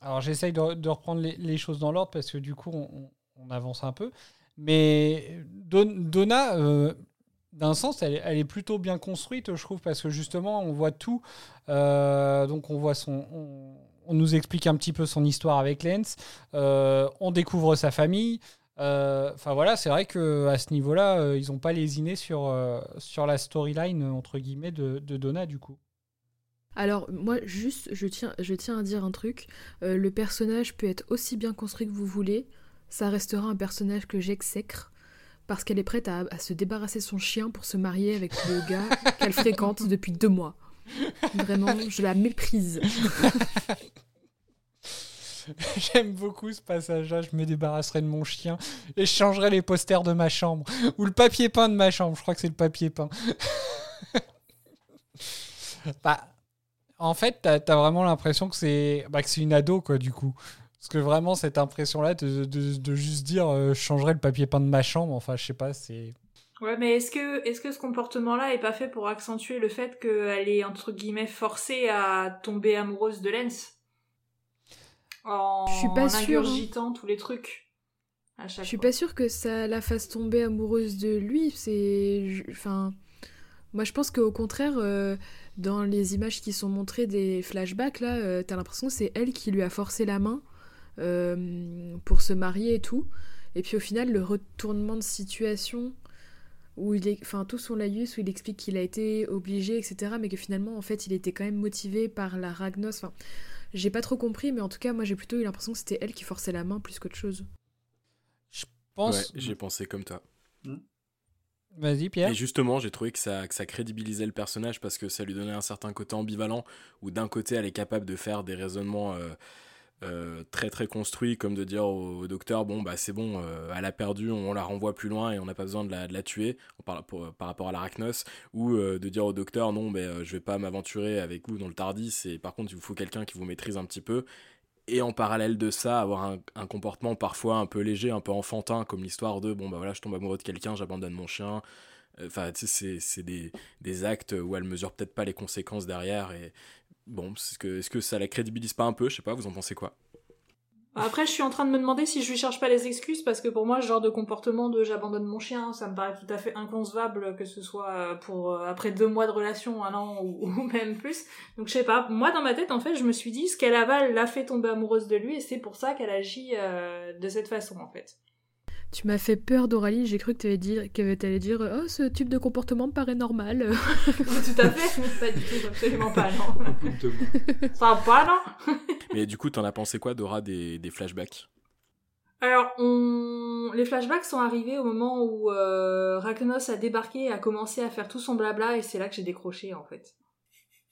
Alors j'essaye de, de reprendre les, les choses dans l'ordre parce que du coup, on, avance un peu. Mais Don- Donna. d'un sens, elle, est- elle est plutôt bien construite, je trouve, parce que justement, on voit tout. Donc, on voit son. On, on nous explique un petit peu son histoire avec Lance. Euh, on découvre sa famille. Euh, Enfin voilà, c'est vrai que à ce niveau-là, euh, ils n'ont pas lésiné sur, sur la storyline entre guillemets de, de Donna du coup. Alors moi, juste, je tiens, je tiens à dire un truc. Euh, le personnage peut être aussi bien construit que vous voulez. Ça restera un personnage que j'exècre. Parce qu'elle est prête à, à se débarrasser de son chien pour se marier avec le gars qu'elle fréquente depuis deux mois. Vraiment, je la méprise. J'aime beaucoup ce passage-là. Je me débarrasserai de mon chien et je changerai les posters de ma chambre ou le papier peint de ma chambre. Je crois que c'est le papier peint. bah, en fait, t'as as vraiment l'impression que c'est bah, une ado quoi du coup. Parce que vraiment cette impression-là de juste dire euh, je changerai le papier peint de ma chambre. Enfin, je sais pas, c'est. Ouais, mais est-ce que, est-ce que ce comportement-là est pas fait pour accentuer le fait qu'elle est, entre guillemets, forcée à tomber amoureuse de Lens En Je suis pas sûre, hein. ingurgitant tous les trucs. À chaque Je suis fois. pas sûre que ça la fasse tomber amoureuse de lui. C'est, enfin, moi je pense qu'au contraire, euh, dans les images qui sont montrées des flashbacks là, euh, t'as l'impression que c'est elle qui lui a forcé la main euh, pour se marier et tout. Et puis au final, le retournement de situation où il est, enfin tout son laïus où il explique qu'il a été obligé, etc. Mais que finalement, en fait, il était quand même motivé par la Ragnos. Enfin, j'ai pas trop compris, mais en tout cas, moi j'ai plutôt eu l'impression que c'était elle qui forçait la main plus qu'autre chose. Je Ouais, pense. j'ai pensé comme toi. Vas-y Pierre. Et justement, j'ai trouvé que ça, que ça crédibilisait le personnage parce que ça lui donnait un certain côté ambivalent où d'un côté, elle est capable de faire des raisonnements euh, euh, très très construits, comme de dire au, docteur bon, bah c'est bon, euh, elle a perdu, on la renvoie plus loin et on n'a pas besoin de la, de la tuer par, pour- par rapport à l'arachnos, ou euh, de dire au docteur non, mais euh, je vais pas m'aventurer avec vous dans le Tardis, et par contre, il vous faut quelqu'un qui vous maîtrise un petit peu. Et en parallèle de ça, avoir un, comportement parfois un peu léger, un peu enfantin, comme l'histoire de bon bah voilà, je tombe amoureux de quelqu'un, j'abandonne mon chien, Enfin, tu sais, c'est- c'est des, des actes où elle mesure peut-être pas les conséquences derrière. Et bon, est-ce que, ça la crédibilise pas un peu Je sais pas, vous en pensez quoi? Après, je suis en train de me demander si je lui cherche pas les excuses parce que pour moi, ce genre de comportement de j'abandonne mon chien, ça me paraît tout à fait inconcevable que ce soit pour euh, après deux mois de relation, un an ou, ou même plus. Donc je sais pas. Moi, dans ma tête, en fait, je me suis dit ce qu'elle avale l'a fait tomber amoureuse de lui et c'est pour ça qu'elle agit euh, de cette façon, en fait. Tu m'as fait peur, Doralie. J'ai cru que tu dire, que dire Oh, ce type de comportement me paraît normal. tout à fait, mais pas du tout, absolument pas, non. Enfin, pas, non? Mais du coup, t'en as pensé quoi, Dora, des, des flashbacks? Alors, on... les flashbacks sont arrivés au moment où euh, Ragnos a débarqué et a commencé à faire tout son blabla, et c'est là que j'ai décroché, en fait.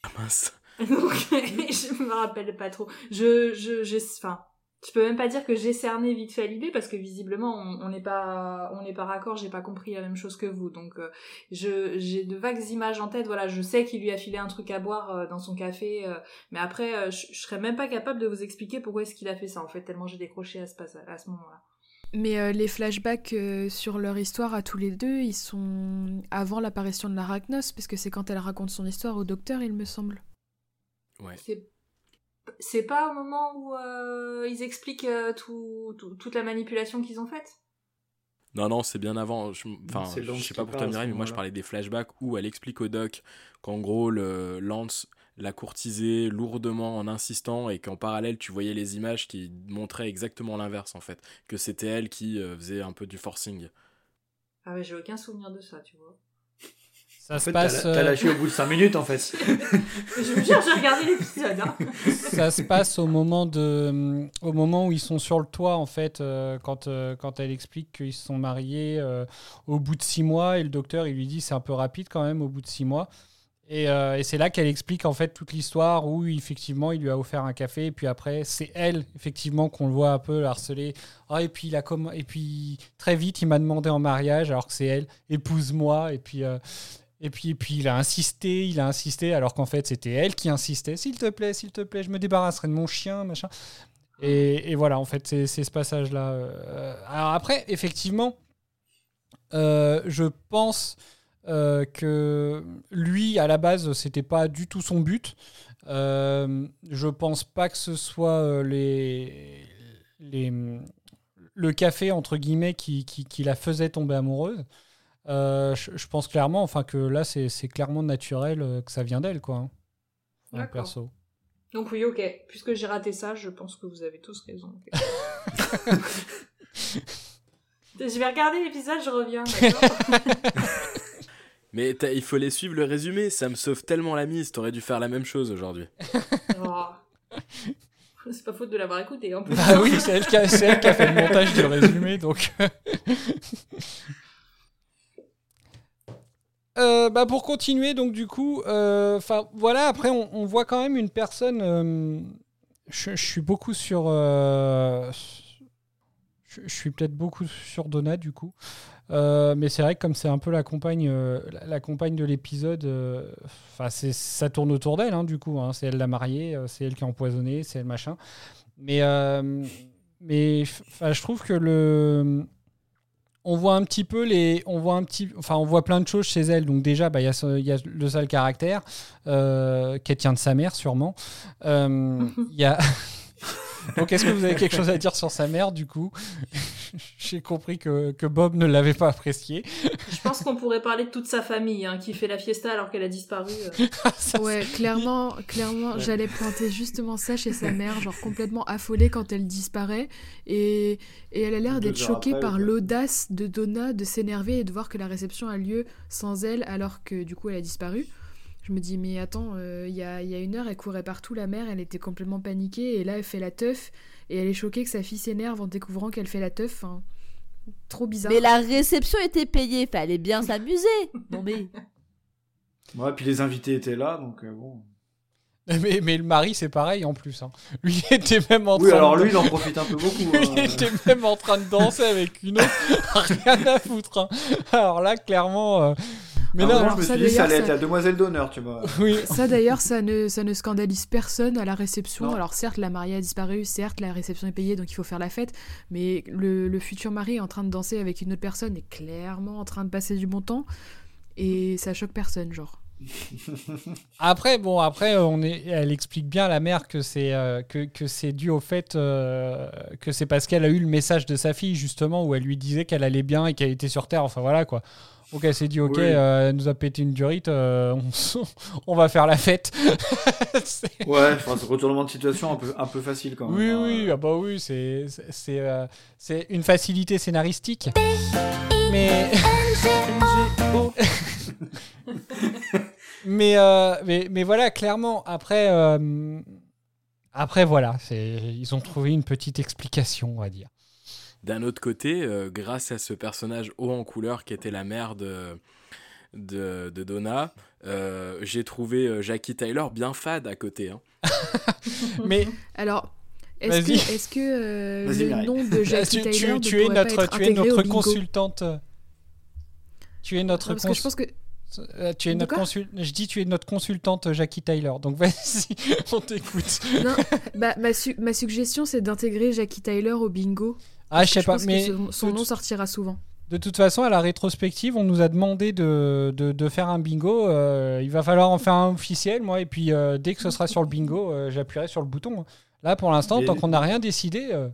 Ah mince. Donc, je me rappelle pas trop. Je, je, enfin, je peux même pas dire que j'ai cerné vite fait l'idée parce que visiblement on on n'est pas, on n'est pas raccord. J'ai pas compris la même chose que vous. Donc, euh, je, j'ai de vagues images en tête. Voilà, je sais qu'il lui a filé un truc à boire euh, dans son café, euh, mais après, euh, je, je serais même pas capable de vous expliquer pourquoi est-ce qu'il a fait ça. En fait, tellement j'ai décroché à ce pas- à ce moment-là. Mais euh, les flashbacks euh, sur leur histoire à tous les deux, ils sont avant l'apparition de l'Arachnos, parce que c'est quand elle raconte son histoire au docteur, il me semble. Ouais. C'est c'est pas au moment où euh, ils expliquent euh, tout, tout- toute la manipulation qu'ils ont faite? Non, non, c'est bien avant. Je- Enfin, je sais pas pour toi, Mireille, mais moi je parlais des flashbacks où elle explique au doc qu'en gros, le Lance l'a courtisé lourdement en insistant et qu'en parallèle, tu voyais les images qui montraient exactement l'inverse en fait. Que c'était elle qui euh, faisait un peu du forcing. Ah ouais, j'ai aucun souvenir de ça, tu vois. Ça En se fait, passe. t'as euh, lâché au bout de 5 minutes en fait. je vous jure, j'ai regardé l'épisode. Hein. ça se passe au moment de, au moment où ils sont sur le toit en fait, euh, quand euh, quand elle explique qu'ils se sont mariés euh, au bout de six mois et le docteur il lui dit c'est un peu rapide quand même au bout de six mois. Et, euh, et c'est là qu'elle explique en fait toute l'histoire où effectivement il lui a offert un café et puis après c'est elle effectivement qu'on le voit un peu harceler. Ah et puis il a comme et puis très vite il m'a demandé en mariage alors que c'est elle épouse-moi et puis euh, et puis, et puis il a insisté, il a insisté, alors qu'en fait c'était elle qui insistait. S'il te plaît, s'il te plaît, je me débarrasserai de mon chien, machin. Et, voilà, en fait, c'est ce passage-là. Euh, alors après, effectivement, euh, je pense euh, que lui, à la base, c'était pas du tout son but. Je pense pas que ce soit le café, entre guillemets, qui la faisait tomber amoureuse. Euh, je, je pense clairement, enfin que là c'est clairement naturel euh, que ça vient d'elle quoi. hein. Perso. Donc oui, ok. Puisque j'ai raté ça, je pense que vous avez tous raison. je vais regarder l'épisode, je reviens. Mais il faut les suivre le résumé, ça me sauve tellement la mise, t'aurais dû faire la même chose aujourd'hui. Oh. C'est pas faute de l'avoir écouté en plus. Bah oui, c'est elle, qui a- c'est elle qui a fait le montage du résumé donc. Euh, bah pour continuer, donc du coup, euh, enfin voilà, après on, voit quand même une personne. euh, je, suis beaucoup sur. je, suis peut-être beaucoup sur Donna du coup. Mais c'est vrai que comme c'est un peu la compagne, la, compagne de l'épisode, enfin ça tourne autour d'elle hein, du coup. hein. c'est elle la mariée, c'est elle qui a empoisonné, c'est elle machin. Mais mais je trouve que le on voit un petit peu les on voit un petit enfin on voit plein de choses chez elle. Donc déjà bah, il y, a ce- il y a le sale caractère euh, qu'elle tient de sa mère sûrement. Euh, il y a donc est-ce que vous avez quelque chose à dire sur sa mère du coup? J'ai compris que, que Bob ne l'avait pas apprécié Je pense qu'on pourrait parler de toute sa famille hein, qui fait la fiesta alors qu'elle a disparu. euh. Ça, Ouais, clairement, clairement, Ouais. j'allais pointer justement ça chez sa mère, genre complètement affolée quand elle disparaît, et, et elle a l'air d'être choquée après, par l'audace de Donna de s'énerver et de voir que la réception a lieu sans elle alors que du coup elle a disparu. Je me dis, mais attends, euh, il y, a, il y a une heure, elle courait partout, la mère, elle était complètement paniquée, et là, elle fait la teuf, et elle est choquée que sa fille s'énerve en découvrant qu'elle fait la teuf. Enfin, trop bizarre. Mais la réception était payée, fallait bien s'amuser. Non mais. Ouais, puis les invités étaient là, donc euh, bon. mais, mais le mari c'est pareil en plus hein. lui il était même en Oui, train alors de- lui, il en profite un peu beaucoup. Lui, hein. il était même en train de danser avec une autre rien à foutre hein. alors là clairement euh, mais À non moment, alors je me ça, suis dit, ça allait d'ailleurs, être ça- la demoiselle d'honneur, tu vois. oui Ça d'ailleurs, ça ne, ça ne scandalise personne à la réception. Non. Alors certes, la mariée a disparu, certes, la réception est payée, donc il faut faire la fête, mais le, le futur mari est en train de danser avec une autre personne est clairement en train de passer du bon temps. et ça choque personne, genre. Après, bon, après, on est, elle explique bien la mère que c'est euh, que, que c'est dû au fait euh, que c'est parce qu'elle a eu le message de sa fille justement où elle lui disait qu'elle allait bien et qu'elle était sur Terre. Enfin voilà quoi. Ok, elle s'est dit ok, Oui. euh, elle nous a pété une durite, euh, on, va faire la fête. C'est- Ouais, enfin, ce retournement de situation un peu, un peu facile quand même. oui, hein. oui, ah bah oui, c'est c'est c'est, euh, c'est une facilité scénaristique. Mais mais, mais mais voilà, clairement après après voilà, c'est ils ont trouvé une petite explication, on va dire. D'un autre côté, euh, grâce à ce personnage haut en couleur qui était la mère de, de, de Donna, euh, j'ai trouvé euh, Jackie Tyler bien fade à côté. hein. Mais Alors, est-ce que, Vas-y. est-ce que euh, Vas-y, le Mireille. nom de Jackie tu, Tyler tu, es notre être tu es notre consultante. Tu es notre Parce que je pense que tu es De notre consul- je dis tu es notre consultante Jackie Tyler. Donc vas-y, on t'écoute. non, bah, ma, su- ma suggestion c'est d'intégrer Jackie Tyler au bingo. Ah, je sais pas, pense mais son, nom sortira souvent. De toute façon, à la rétrospective, on nous a demandé de, de, de faire un bingo. euh, il va falloir en faire un officiel, moi. Et puis, euh, dès que ce sera sur le bingo, euh, j'appuierai sur le bouton. Là, pour l'instant, tant qu'on n'a rien décidé, euh,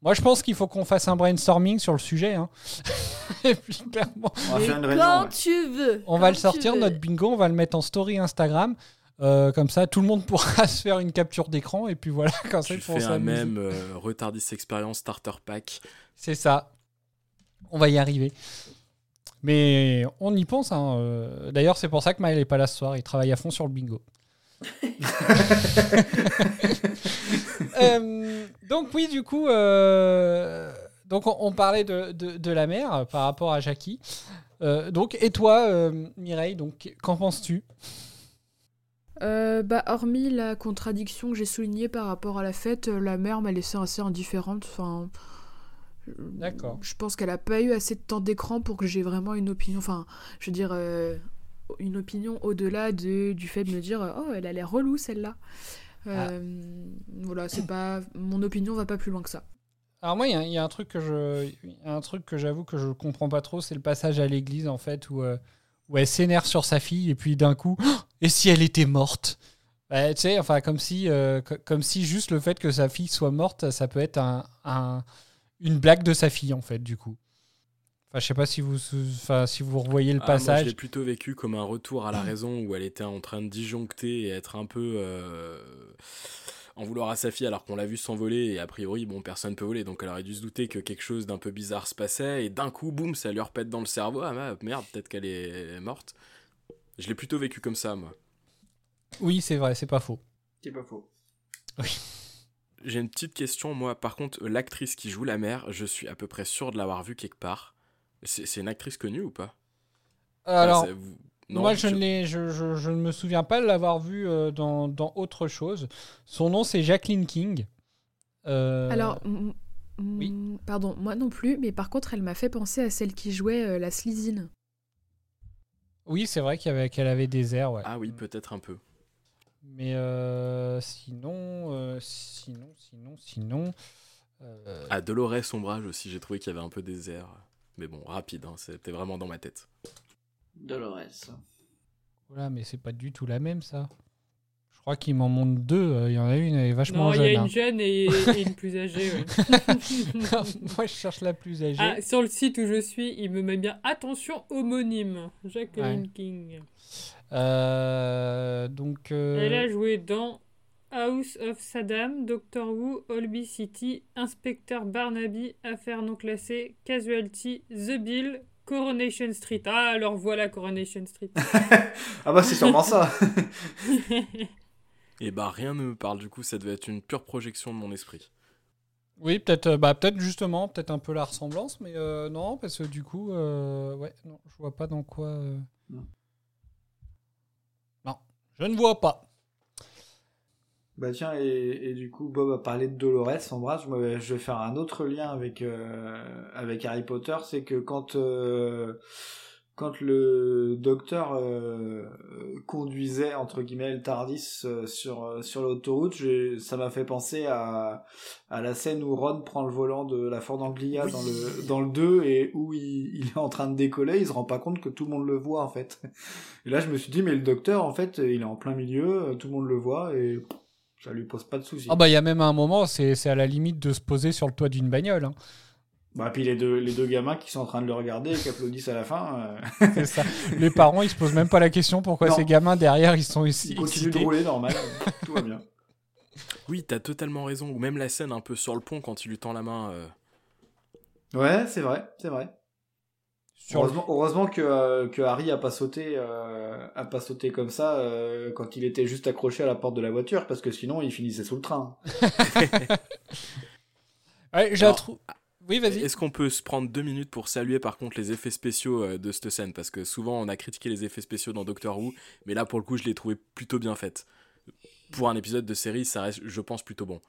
moi, je pense qu'il faut qu'on fasse un brainstorming sur le sujet. hein. et puis, clairement, On va Et faire une réunion. quand ouais. tu veux. on va quand le sortir, veux. notre bingo. On va le mettre en story Instagram. Euh, comme ça, tout le monde pourra se faire une capture d'écran. Et puis voilà, comme ça, pourront fais un même euh, Retardis Experience Starter Pack. C'est ça. On va y arriver. Mais on y pense. hein, euh, D'ailleurs, c'est pour ça que Maël n'est pas là ce soir. Il travaille à fond sur le bingo. Euh, donc oui, du coup, euh, donc on, on parlait de, de- de la mère euh, par rapport à Jackie. Euh, donc et toi, euh, Mireille, donc qu'en penses-tu? Euh, bah, hormis la contradiction que j'ai soulignée par rapport à la fête, euh, la mère m'a laissé assez indifférente. Enfin, D'accord. Je pense qu'elle a pas eu assez de temps d'écran pour que j'ai vraiment une opinion. Enfin, je veux dire, euh, une opinion au-delà de, du fait de me dire Oh, elle a l'air relou celle-là. Euh, Voilà, c'est pas. Mon opinion va pas plus loin que ça. Alors moi, il y a- il y, a un truc que truc que j'avoue que je comprends pas trop, c'est le passage à l'église en fait où, où elle s'énerve sur sa fille et puis d'un coup, Oh, et si elle était morte? Ouais, Tu sais, enfin comme si, euh, co- comme si juste le fait que sa fille soit morte, ça peut être un, un- une blague de sa fille en fait du coup. Enfin, je sais pas si vous, enfin si vous revoyez le Ah, moi, je passage. l'ai plutôt vécu comme un retour à la raison où elle était en train de disjoncter et être un peu euh, en vouloir à sa fille alors qu'on l'a vu s'envoler et a priori, bon, personne peut voler donc elle aurait dû se douter que quelque chose d'un peu bizarre se passait et d'un coup, boum, ça lui repète dans le cerveau. Ah bah, merde, peut-être qu'elle est morte. Je l'ai plutôt vécu comme ça, moi. Oui, c'est vrai, c'est pas faux. C'est pas faux. J'ai une petite question, moi. Par contre, l'actrice qui joue la mère, je suis à peu près sûr de l'avoir vue quelque part. C'est une actrice connue ou pas? Alors, non, Moi, je, ne l'ai- je, je- je ne me souviens pas de l'avoir vu euh, dans, dans autre chose. Son nom, c'est Jacqueline King. Euh, Alors, oui. pardon, moi non plus, mais par contre, elle m'a fait penser à celle qui jouait euh, la Slizine. Oui, c'est vrai avait- qu'elle avait des airs, ouais. Ah oui, peut-être un peu. Mais euh, sinon, euh, sinon, sinon, sinon. euh, À Dolores Ombrage aussi, j'ai trouvé qu'il y avait un peu des airs. Mais bon, rapide, hein, c'était vraiment dans ma tête. Dolores. Voilà, mais c'est pas du tout la même, ça. Je crois qu'il m'en montre deux. euh, Il y en a une, elle est vachement Non, il y a jeune. une jeune et, et une plus âgée. ouais. hein. Moi, je cherche la plus âgée. Ah, sur le site où je suis, il me met bien attention homonyme, Jacqueline Ouais. King. Euh, donc. euh, Elle a joué dans House of Saddam, Doctor Who, Holby City, Inspecteur Barnaby, Affaires non classées, Casualty, The Bill, Coronation Street. Ah, alors voilà Coronation Street. Ah bah c'est sûrement ça. Et bah, rien ne me parle, du coup, ça devait être une pure projection de mon esprit. Oui, peut-être euh, bah, peut-être justement, peut-être un peu la ressemblance, mais euh, non, parce que du coup, euh, ouais, non, je vois pas dans quoi. euh, Non. Non, je ne vois pas. Bah tiens, et, et du coup, Bob a parlé de Dolores Ombrage. Moi, je vais faire un autre lien avec, euh, avec Harry Potter. C'est que quand, euh, quand le docteur euh, conduisait entre guillemets le Tardis sur sur l'autoroute, ça m'a fait penser à à la scène où Ron prend le volant de la Ford Anglia Oui. dans le dans le 2 et où il, il est en train de décoller, il se rend pas compte que tout le monde le voit en fait. Et là, je me suis dit mais le docteur en fait, il est en plein milieu, tout le monde le voit et ça lui pose pas de soucis. Ah bah il y a même un moment, c'est c'est à la limite de se poser sur le toit d'une bagnole. hein. Bah puis les deux les deux gamins qui sont en train de le regarder et qui applaudissent à la fin. euh, C'est ça. Les parents, ils se posent même pas la question pourquoi Non. ces gamins derrière, ils sont ici Ils continuent de rouler normal, tout va bien. Oui, t'as totalement raison. Ou même la scène un peu sur le pont quand il lui tend la main. euh, Ouais, c'est vrai, c'est vrai. Sur le- Heureusement, que, euh, que Harry a pas sauté, euh, a pas sauté comme ça euh, quand il était juste accroché à la porte de la voiture, parce que sinon il finissait sous le train. Ouais, trouve. Oui, vas-y. Est-ce qu'on peut se prendre deux minutes pour saluer par contre les effets spéciaux de cette scène? Parce que souvent on a critiqué les effets spéciaux dans Doctor Who, mais là pour le coup je l'ai trouvé plutôt bien faite. Pour un épisode de série, ça reste, je pense, plutôt bon.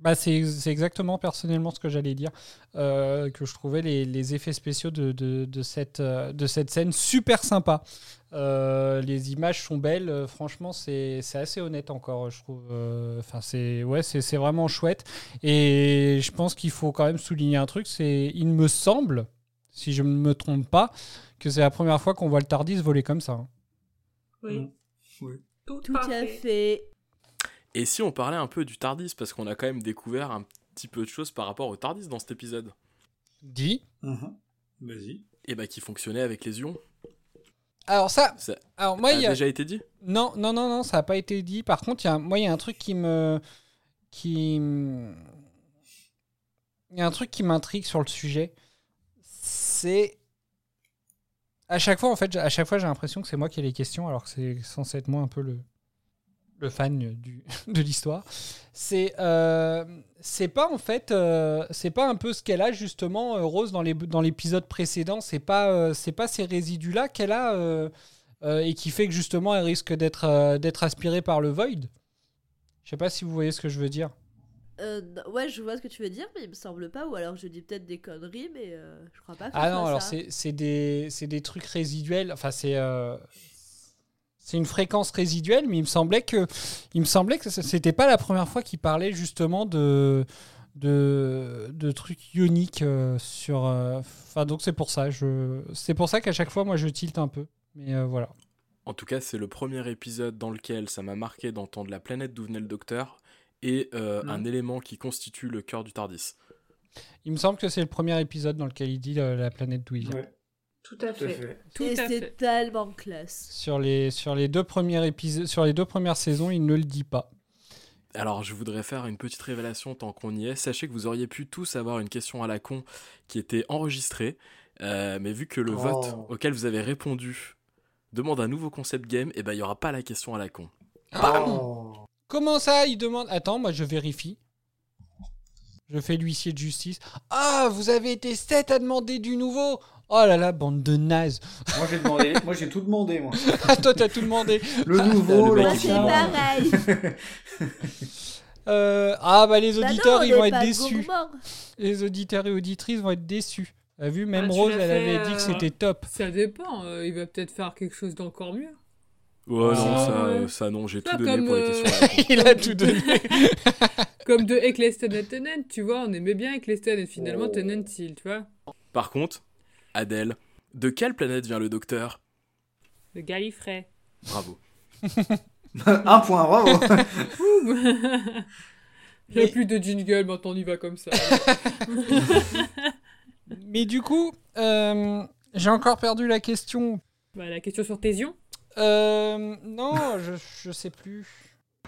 Bah, c'est c'est exactement personnellement ce que j'allais dire. euh, que je trouvais les, les effets spéciaux de, de, de cette, euh, de cette scène super sympa. Euh, les images sont belles. franchement, c'est c'est assez honnête encore, je trouve. Euh, Enfin, c'est ouais, c'est c'est vraiment chouette. Et je pense qu'il faut quand même souligner un truc. C'est, il me semble, si je ne me trompe pas, que c'est la première fois qu'on voit le Tardis voler comme ça. hein. Oui. Mm. Oui. Tout, Tout à à fait. fait. Et si on parlait un peu du Tardis, parce qu'on a quand même découvert un petit peu de choses par rapport au Tardis dans cet épisode, Dit. Mhm. Vas-y. et bah qui fonctionnait avec les ions. Alors ça, Ça alors moi a il y a, déjà été dit Non, non, non, non, ça n'a pas été dit. Par contre, il y a, moi, il y a un truc qui me. qui. Il y a un truc qui m'intrigue sur le sujet. C'est. À chaque fois, en fait, à chaque fois, j'ai l'impression que c'est moi qui ai les questions, alors que c'est censé être moi un peu le, le fan du, de l'histoire. C'est. euh, c'est pas, en fait. euh, c'est pas un peu ce qu'elle a, justement, euh, Rose, dans les- dans l'épisode précédent. C'est pas, euh, c'est pas ces résidus-là qu'elle a. et qui fait que justement elle risque d'être d'être aspirée par le void. Je sais pas si vous voyez ce que je veux dire. Ouais, je vois ce que tu veux dire, mais il me semble pas, ou alors je dis peut-être des conneries, mais je crois pas que Ah non, alors c'est des, des trucs résiduels. Enfin, c'est c'est une fréquence résiduelle, mais il me semblait que il me semblait que c'était pas la première fois qu'il parlait justement de de, de trucs ioniques euh, sur. euh, Enfin, donc c'est pour ça. Je c'est pour ça qu'à chaque fois, moi, je tilte un peu. Mais euh, voilà. En tout cas, c'est le premier épisode dans lequel ça m'a marqué d'entendre la planète d'où venait le docteur et euh, Mhm. un élément qui constitue le cœur du Tardis. Il me semble que c'est le premier épisode dans lequel il dit euh, la planète d'où il vient. Ouais, tout à fait. fait. Tout Et à c'est fait. tellement classe. Sur les, sur les deux premiers épisodes, sur les deux premières saisons, il ne le dit pas. Alors, je voudrais faire une petite révélation tant qu'on y est. Sachez que vous auriez pu tous avoir une question à la con qui était enregistrée, euh, mais vu que le Oh. vote auquel vous avez répondu demande un nouveau concept game, et ben il y aura pas la question à la con. Oh. Comment ça Il demande? Attends, moi je vérifie. Je fais l'huissier de justice. Ah, vous avez été sept à demander du nouveau. Oh là là, bande de nazes. Moi j'ai demandé, moi j'ai tout demandé moi. Ah, toi, t'as tout demandé. Le nouveau, l'ancien. pareil. Euh, ah, bah les Bah non, auditeurs, ils vont être déçus. Les auditeurs et auditrices vont être déçus. T'as vu, même Ah, tu Rose, elle fait, avait dit que euh, c'était top. Ça dépend, euh, il va peut-être faire quelque chose d'encore mieux. Ouais, non, Ah, ça, euh, ça non, j'ai tout donné comme, pour euh, la con. il a tout donné. Comme de Eccleston et Tennant, tu vois, on aimait bien Eccleston et finalement Oh. Tennant, il, tu vois. Par contre, Adèle, de quelle planète vient le docteur? Le Gallifrey. Bravo. Un point, bravo. Il n'y a Mais- plus de jingle, maintenant on y va comme ça. Mais du coup, euh, j'ai encore perdu la question. Bah, la question sur Tésion Euh, non, je, je sais plus.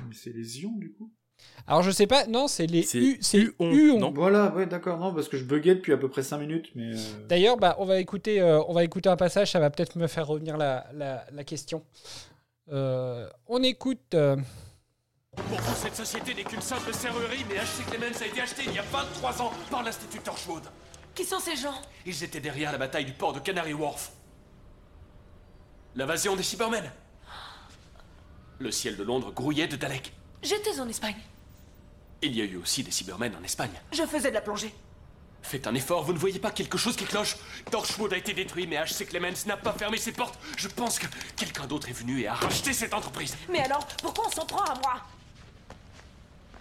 Mais c'est les ions du coup? Alors je sais pas, non, c'est les C'est U, c'est Uon, Uon. non Voilà, ouais, d'accord, non, parce que je buguais depuis à peu près 5 minutes, mais. euh, D'ailleurs, bah, on va écouter, euh, on va écouter un passage, ça va peut-être me faire revenir la, la, la question. Euh, on écoute. euh, Pour vous, cette société n'est qu'une simple serrurerie, mais H.C. Clemens a été acheté il y a 23 ans par l'Institut Torchwood. Qui sont ces gens? Ils étaient derrière la bataille du port de Canary Wharf. L'invasion des Cybermen. Le ciel de Londres grouillait de Daleks. J'étais en Espagne. Il y a eu aussi des Cybermen en Espagne. Je faisais de la plongée. Faites un effort, vous ne voyez pas quelque chose qui cloche Torchwood a été détruit, mais HC Clemens n'a pas fermé ses portes. Je pense que quelqu'un d'autre est venu et a racheté cette entreprise. Mais alors, pourquoi on s'en prend à moi?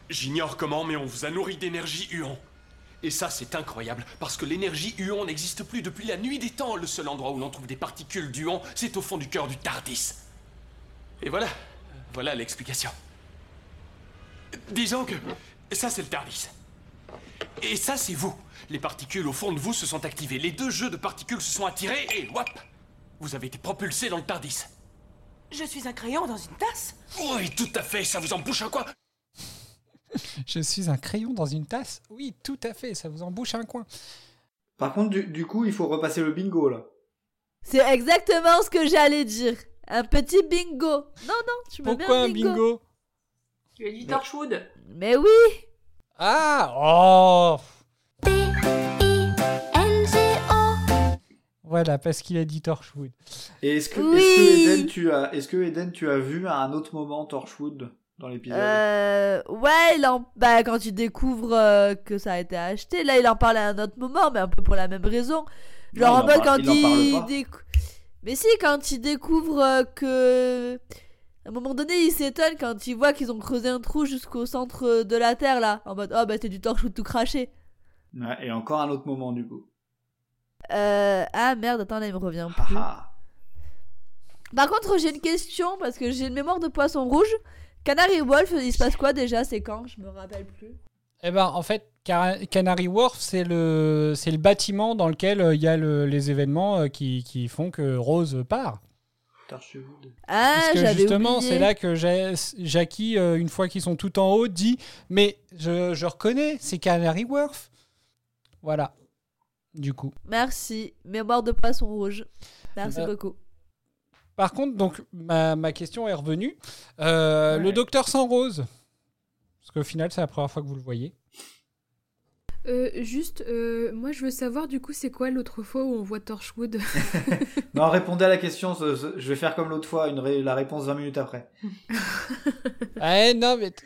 J'ignore comment, mais on vous a nourri d'énergie Huon. Et ça, c'est incroyable, parce que l'énergie Huon n'existe plus depuis la nuit des temps. Le seul endroit où l'on trouve des particules d'Huon, c'est au fond du cœur du Tardis. Et voilà, voilà l'explication. Disons que ça, c'est le Tardis. Et ça, c'est vous. Les particules au fond de vous se sont activées. Les deux jeux de particules se sont attirés et whop Vous avez été propulsé dans le Tardis. Je suis un crayon dans une tasse Oui, tout à fait, ça vous embouche un coin. Je suis un crayon dans une tasse Oui, tout à fait, ça vous embouche un coin. Par contre, du, du coup, il faut repasser le bingo là. C'est exactement ce que j'allais dire. Un petit bingo. Non, non, tu me mets Pourquoi un un bingo Tu as dit Torchwood Mais oui Ah Oh Voilà, parce qu'il a dit Torchwood. Et est-ce que, Oui. est-ce que Eden, tu as, est-ce que Eden, tu as vu à un autre moment Torchwood dans l'épisode? Euh, ouais, il en... bah, quand il découvre euh, que ça a été acheté, là il en parle à un autre moment, mais un peu pour la même raison. Non, Genre il en mode quand il il, décou- Mais si, quand il découvre euh, que... À un moment donné, il s'étonne quand il voit qu'ils ont creusé un trou jusqu'au centre de la Terre, là. En mode, oh bah c'est du torchwood tout craché. Ouais, Et encore un autre moment du coup. Euh... Ah merde, attends, là il me revient Ah, plus. ah. Par contre, j'ai une question, parce que j'ai une mémoire de poisson rouge. Canary Wolf, il se passe quoi déjà? C'est quand? Je me rappelle plus. Eh ben, en fait, Car- Canary Wharf, c'est le, c'est le bâtiment dans lequel euh, il y a le- les événements euh, qui, qui font que Rose part. Ah, Parce que justement, c'est là que Ja- Jackie, euh, une fois qu'ils sont tout en haut, dit Mais je, je reconnais, c'est Canary Wharf. Voilà. Du coup. Merci. Mémoire de poisson rouge. Merci Euh, beaucoup. Par contre, donc, ma, ma question est revenue. Euh, Ouais. Le docteur sans rose. Parce qu'au final, c'est la première fois que vous le voyez. Euh, juste, euh, moi je veux savoir du coup c'est quoi l'autre fois où on voit Torchwood Non, répondez à la question. ce- ce- Je vais faire comme l'autre fois, une ré- la réponse 20 minutes après. Ah, non, mais. t-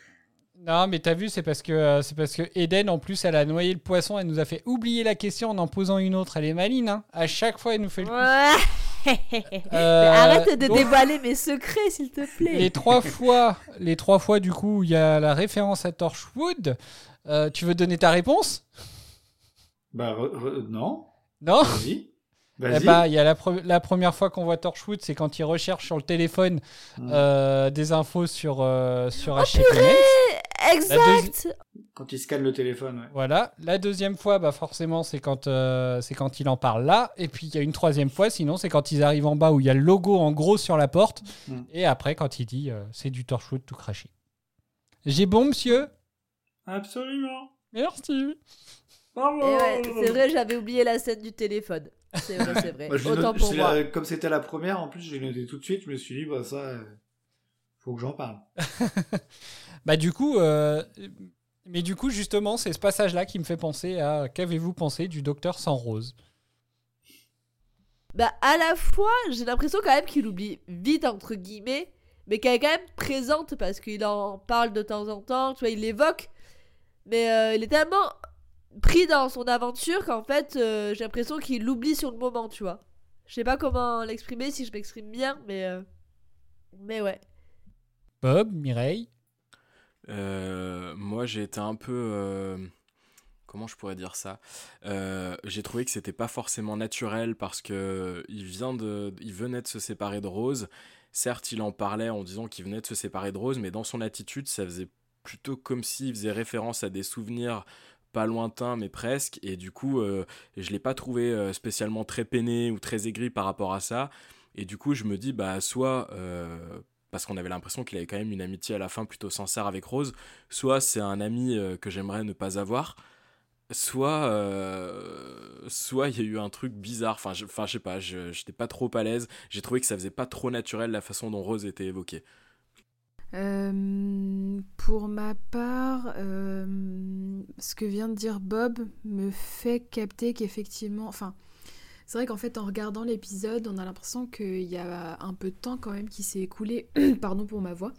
Non, mais t'as vu, c'est parce que euh, c'est parce que Eden, en plus, elle a noyé le poisson, elle nous a fait oublier la question en en posant une autre. Elle est maline, hein. À chaque fois, elle nous fait le coup. Ouais. Euh, Arrête de donc, dévoiler mes secrets, s'il te plaît. Les trois fois, les trois fois, du coup, où il y a la référence à Torchwood. Euh, tu veux donner ta réponse? Bah, re- re- non. Non? Vas-y. Eh Vas-y. bah, il y a la, pre- la première fois qu'on voit Torchwood, c'est quand il recherche sur le téléphone Hmm. euh, des infos sur, euh, sur Oh. Exact Quand il scanne le téléphone, ouais. Voilà. La deuxième fois, bah forcément, c'est quand, euh, c'est quand il en parle là. Et puis, il y a une troisième fois, sinon, c'est quand ils arrivent en bas où il y a le logo en gros sur la porte. Mm. Et après, quand il dit euh, c'est du Torchwood tout craché. J'ai bon, monsieur? Absolument. Merci. Bravo. Ouais, c'est vrai, j'avais oublié la scène du téléphone. C'est vrai, c'est vrai. Bah, Autant noté- pour moi. la- comme c'était la première, en plus, j'ai noté tout de suite. Je me suis dit, bah ça, euh, faut que j'en parle. Bah, du coup, euh, mais du coup, justement, c'est ce passage-là qui me fait penser à qu'avez-vous pensé du docteur sans rose? Bah, à la fois, j'ai l'impression quand même qu'il oublie vite, entre guillemets, mais qu'elle est quand même présente parce qu'il en parle de temps en temps, tu vois, il l'évoque. Mais euh, il est tellement pris dans son aventure qu'en fait, euh, j'ai l'impression qu'il l'oublie sur le moment, tu vois. Je sais pas comment l'exprimer, si je m'exprime bien, mais. euh, Mais ouais. Bob, Mireille? Euh, moi, j'ai été un peu. euh, comment je pourrais dire ça? Euh, J'ai trouvé que c'était pas forcément naturel parce que il vient de, il venait de se séparer de Rose. Certes, il en parlait en disant qu'il venait de se séparer de Rose, mais dans son attitude, ça faisait plutôt comme s'il faisait référence à des souvenirs pas lointains, mais presque. Et du coup, euh, je l'ai pas trouvé euh, spécialement très peiné ou très aigri par rapport à ça. Et du coup, je me dis, bah, soit euh, parce qu'on avait l'impression qu'il avait quand même une amitié à la fin plutôt sincère avec Rose, soit c'est un ami que j'aimerais ne pas avoir, soit soit il y a eu un truc bizarre. Enfin, je, enfin, sais pas, je j'étais pas trop à l'aise. J'ai trouvé que ça faisait pas trop naturel la façon dont Rose était évoquée. Euh, pour ma part, euh, ce que vient de dire Bob me fait capter qu'effectivement, enfin, c'est vrai qu'en fait, en regardant l'épisode, on a l'impression qu'il y a un peu de temps quand même qui s'est écoulé, pardon pour ma voix,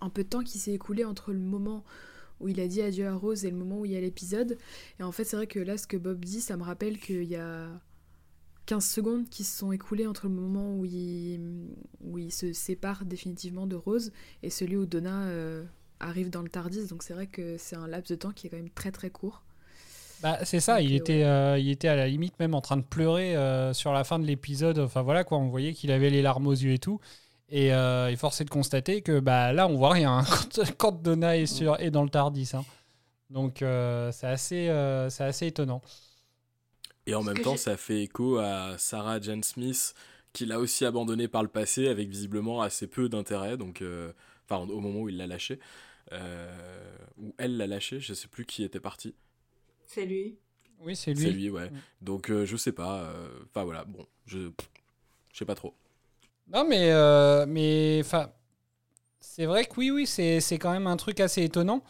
un peu de temps qui s'est écoulé entre le moment où il a dit adieu à Rose et le moment où il y a l'épisode. Et en fait, c'est vrai que là, ce que Bob dit, ça me rappelle qu'il y a 15 secondes qui se sont écoulées entre le moment où il, où il se sépare définitivement de Rose et celui où Donna euh, arrive dans le Tardis. Donc c'est vrai que c'est un laps de temps qui est quand même très très court. Bah, c'est ça, il, était, euh, il était à la limite même en train de pleurer euh, sur la fin de l'épisode. Enfin voilà quoi, on voyait qu'il avait les larmes aux yeux et tout. Et euh, il forçait de constater que bah, là, on voit rien hein, quand, quand, Donna est, sur, est dans le Tardis. Hein. Donc c'est assez, c'est assez étonnant. Et en même temps, ça fait écho à Sarah Jane Smith, qui l'a aussi abandonné par le passé, avec visiblement assez peu d'intérêt. Donc, enfin, au moment où il l'a lâché. ou elle l'a lâché, je sais plus qui était parti. C'est lui. Oui, c'est lui. C'est lui, ouais. Donc, euh, je sais pas. euh, Enfin, voilà, bon, je. Je sais pas trop. Non, mais. euh, mais. Enfin. C'est vrai que oui, oui, c'est c'est quand même un truc assez étonnant.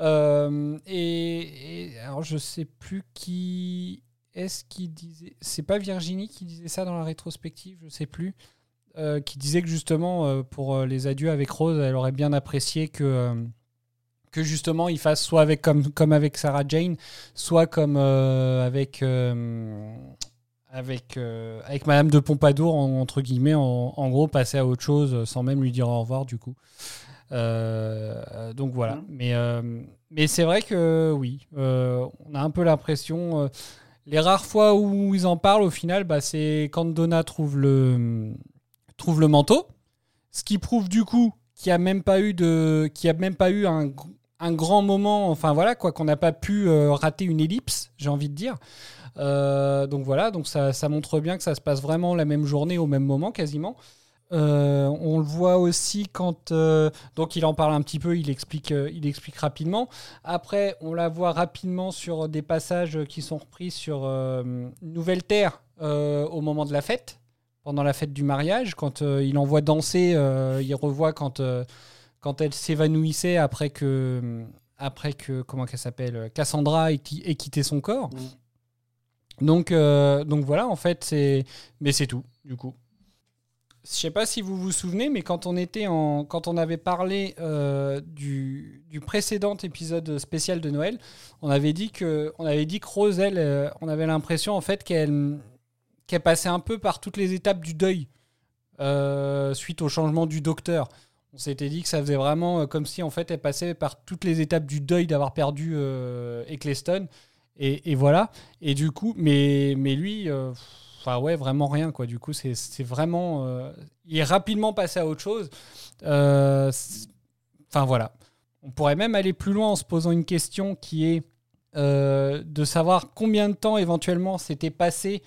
Euh, et, et alors, je sais plus qui est-ce qui disait. C'est pas Virginie qui disait ça dans la rétrospective, je sais plus. Euh, qui disait que justement, euh, pour euh, les adieux avec Rose, elle aurait bien apprécié que. euh, que justement il fasse soit avec comme, comme avec Sarah Jane, soit comme avec avec avec Madame de Pompadour en- entre guillemets, en, en gros passer à autre chose sans même lui dire au revoir du coup. Donc voilà. Mais euh, mais c'est vrai que oui, on a un peu l'impression. Les rares fois où ils en parlent, au final, bah, c'est quand Donna trouve le manteau, ce qui prouve du coup qu'il n'y a même pas eu de, y a même pas eu un, grand moment, enfin voilà quoi, qu'on n'a pas pu euh, rater une ellipse, j'ai envie de dire. Euh, donc voilà, donc ça montre bien que ça se passe vraiment la même journée au même moment quasiment. Euh, on le voit aussi quand euh, donc il en parle un petit peu, il explique, euh, il explique rapidement. Après, on la voit rapidement sur des passages qui sont repris sur Nouvelle Terre au moment de la fête, pendant la fête du mariage, quand il envoie danser, il revoit quand quand elle s'évanouissait après que après que comment qu'elle s'appelle Cassandra ait, qui- ait quitté son corps. Donc euh, donc voilà, en fait c'est mais c'est tout du coup. Je sais pas si vous vous souvenez, mais quand on était en, quand on avait parlé euh, du, du précédent épisode spécial de Noël, on avait dit que, on avait dit que Rose, elle, euh, on avait l'impression en fait qu'elle, qu'elle passait un peu par toutes les étapes du deuil euh, suite au changement du docteur. On s'était dit que ça faisait vraiment comme si en fait elle passait par toutes les étapes du deuil d'avoir perdu Eccleston. Et, et voilà. Et du coup, mais, mais lui, ouais, vraiment rien quoi. Du coup, c'est vraiment, euh, il est rapidement passé à autre chose. Euh, Enfin voilà. On pourrait même aller plus loin en se posant une question qui est euh, de savoir combien de temps éventuellement s'était passé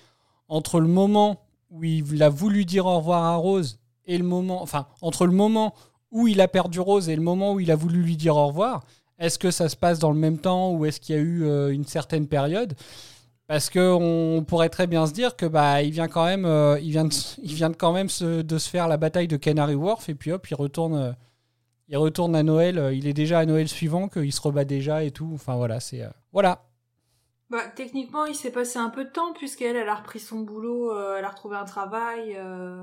entre le moment où il a voulu dire au revoir à Rose et le moment, enfin entre le moment où il a perdu Rose et le moment où il a voulu lui dire au revoir. Est-ce que ça se passe dans le même temps ou est-ce qu'il y a eu une certaine période? Parce que on pourrait très bien se dire que bah il vient quand même, euh, il vient de, quand même se- de se faire la bataille de Canary Wharf et puis hop il retourne, euh, il retourne à Noël. euh, Il est déjà à Noël suivant qu'il se rebat déjà et tout. Enfin voilà c'est voilà. Bah, techniquement, il s'est passé un peu de temps, puisqu'elle, elle a repris son boulot, euh, elle a retrouvé un travail. euh,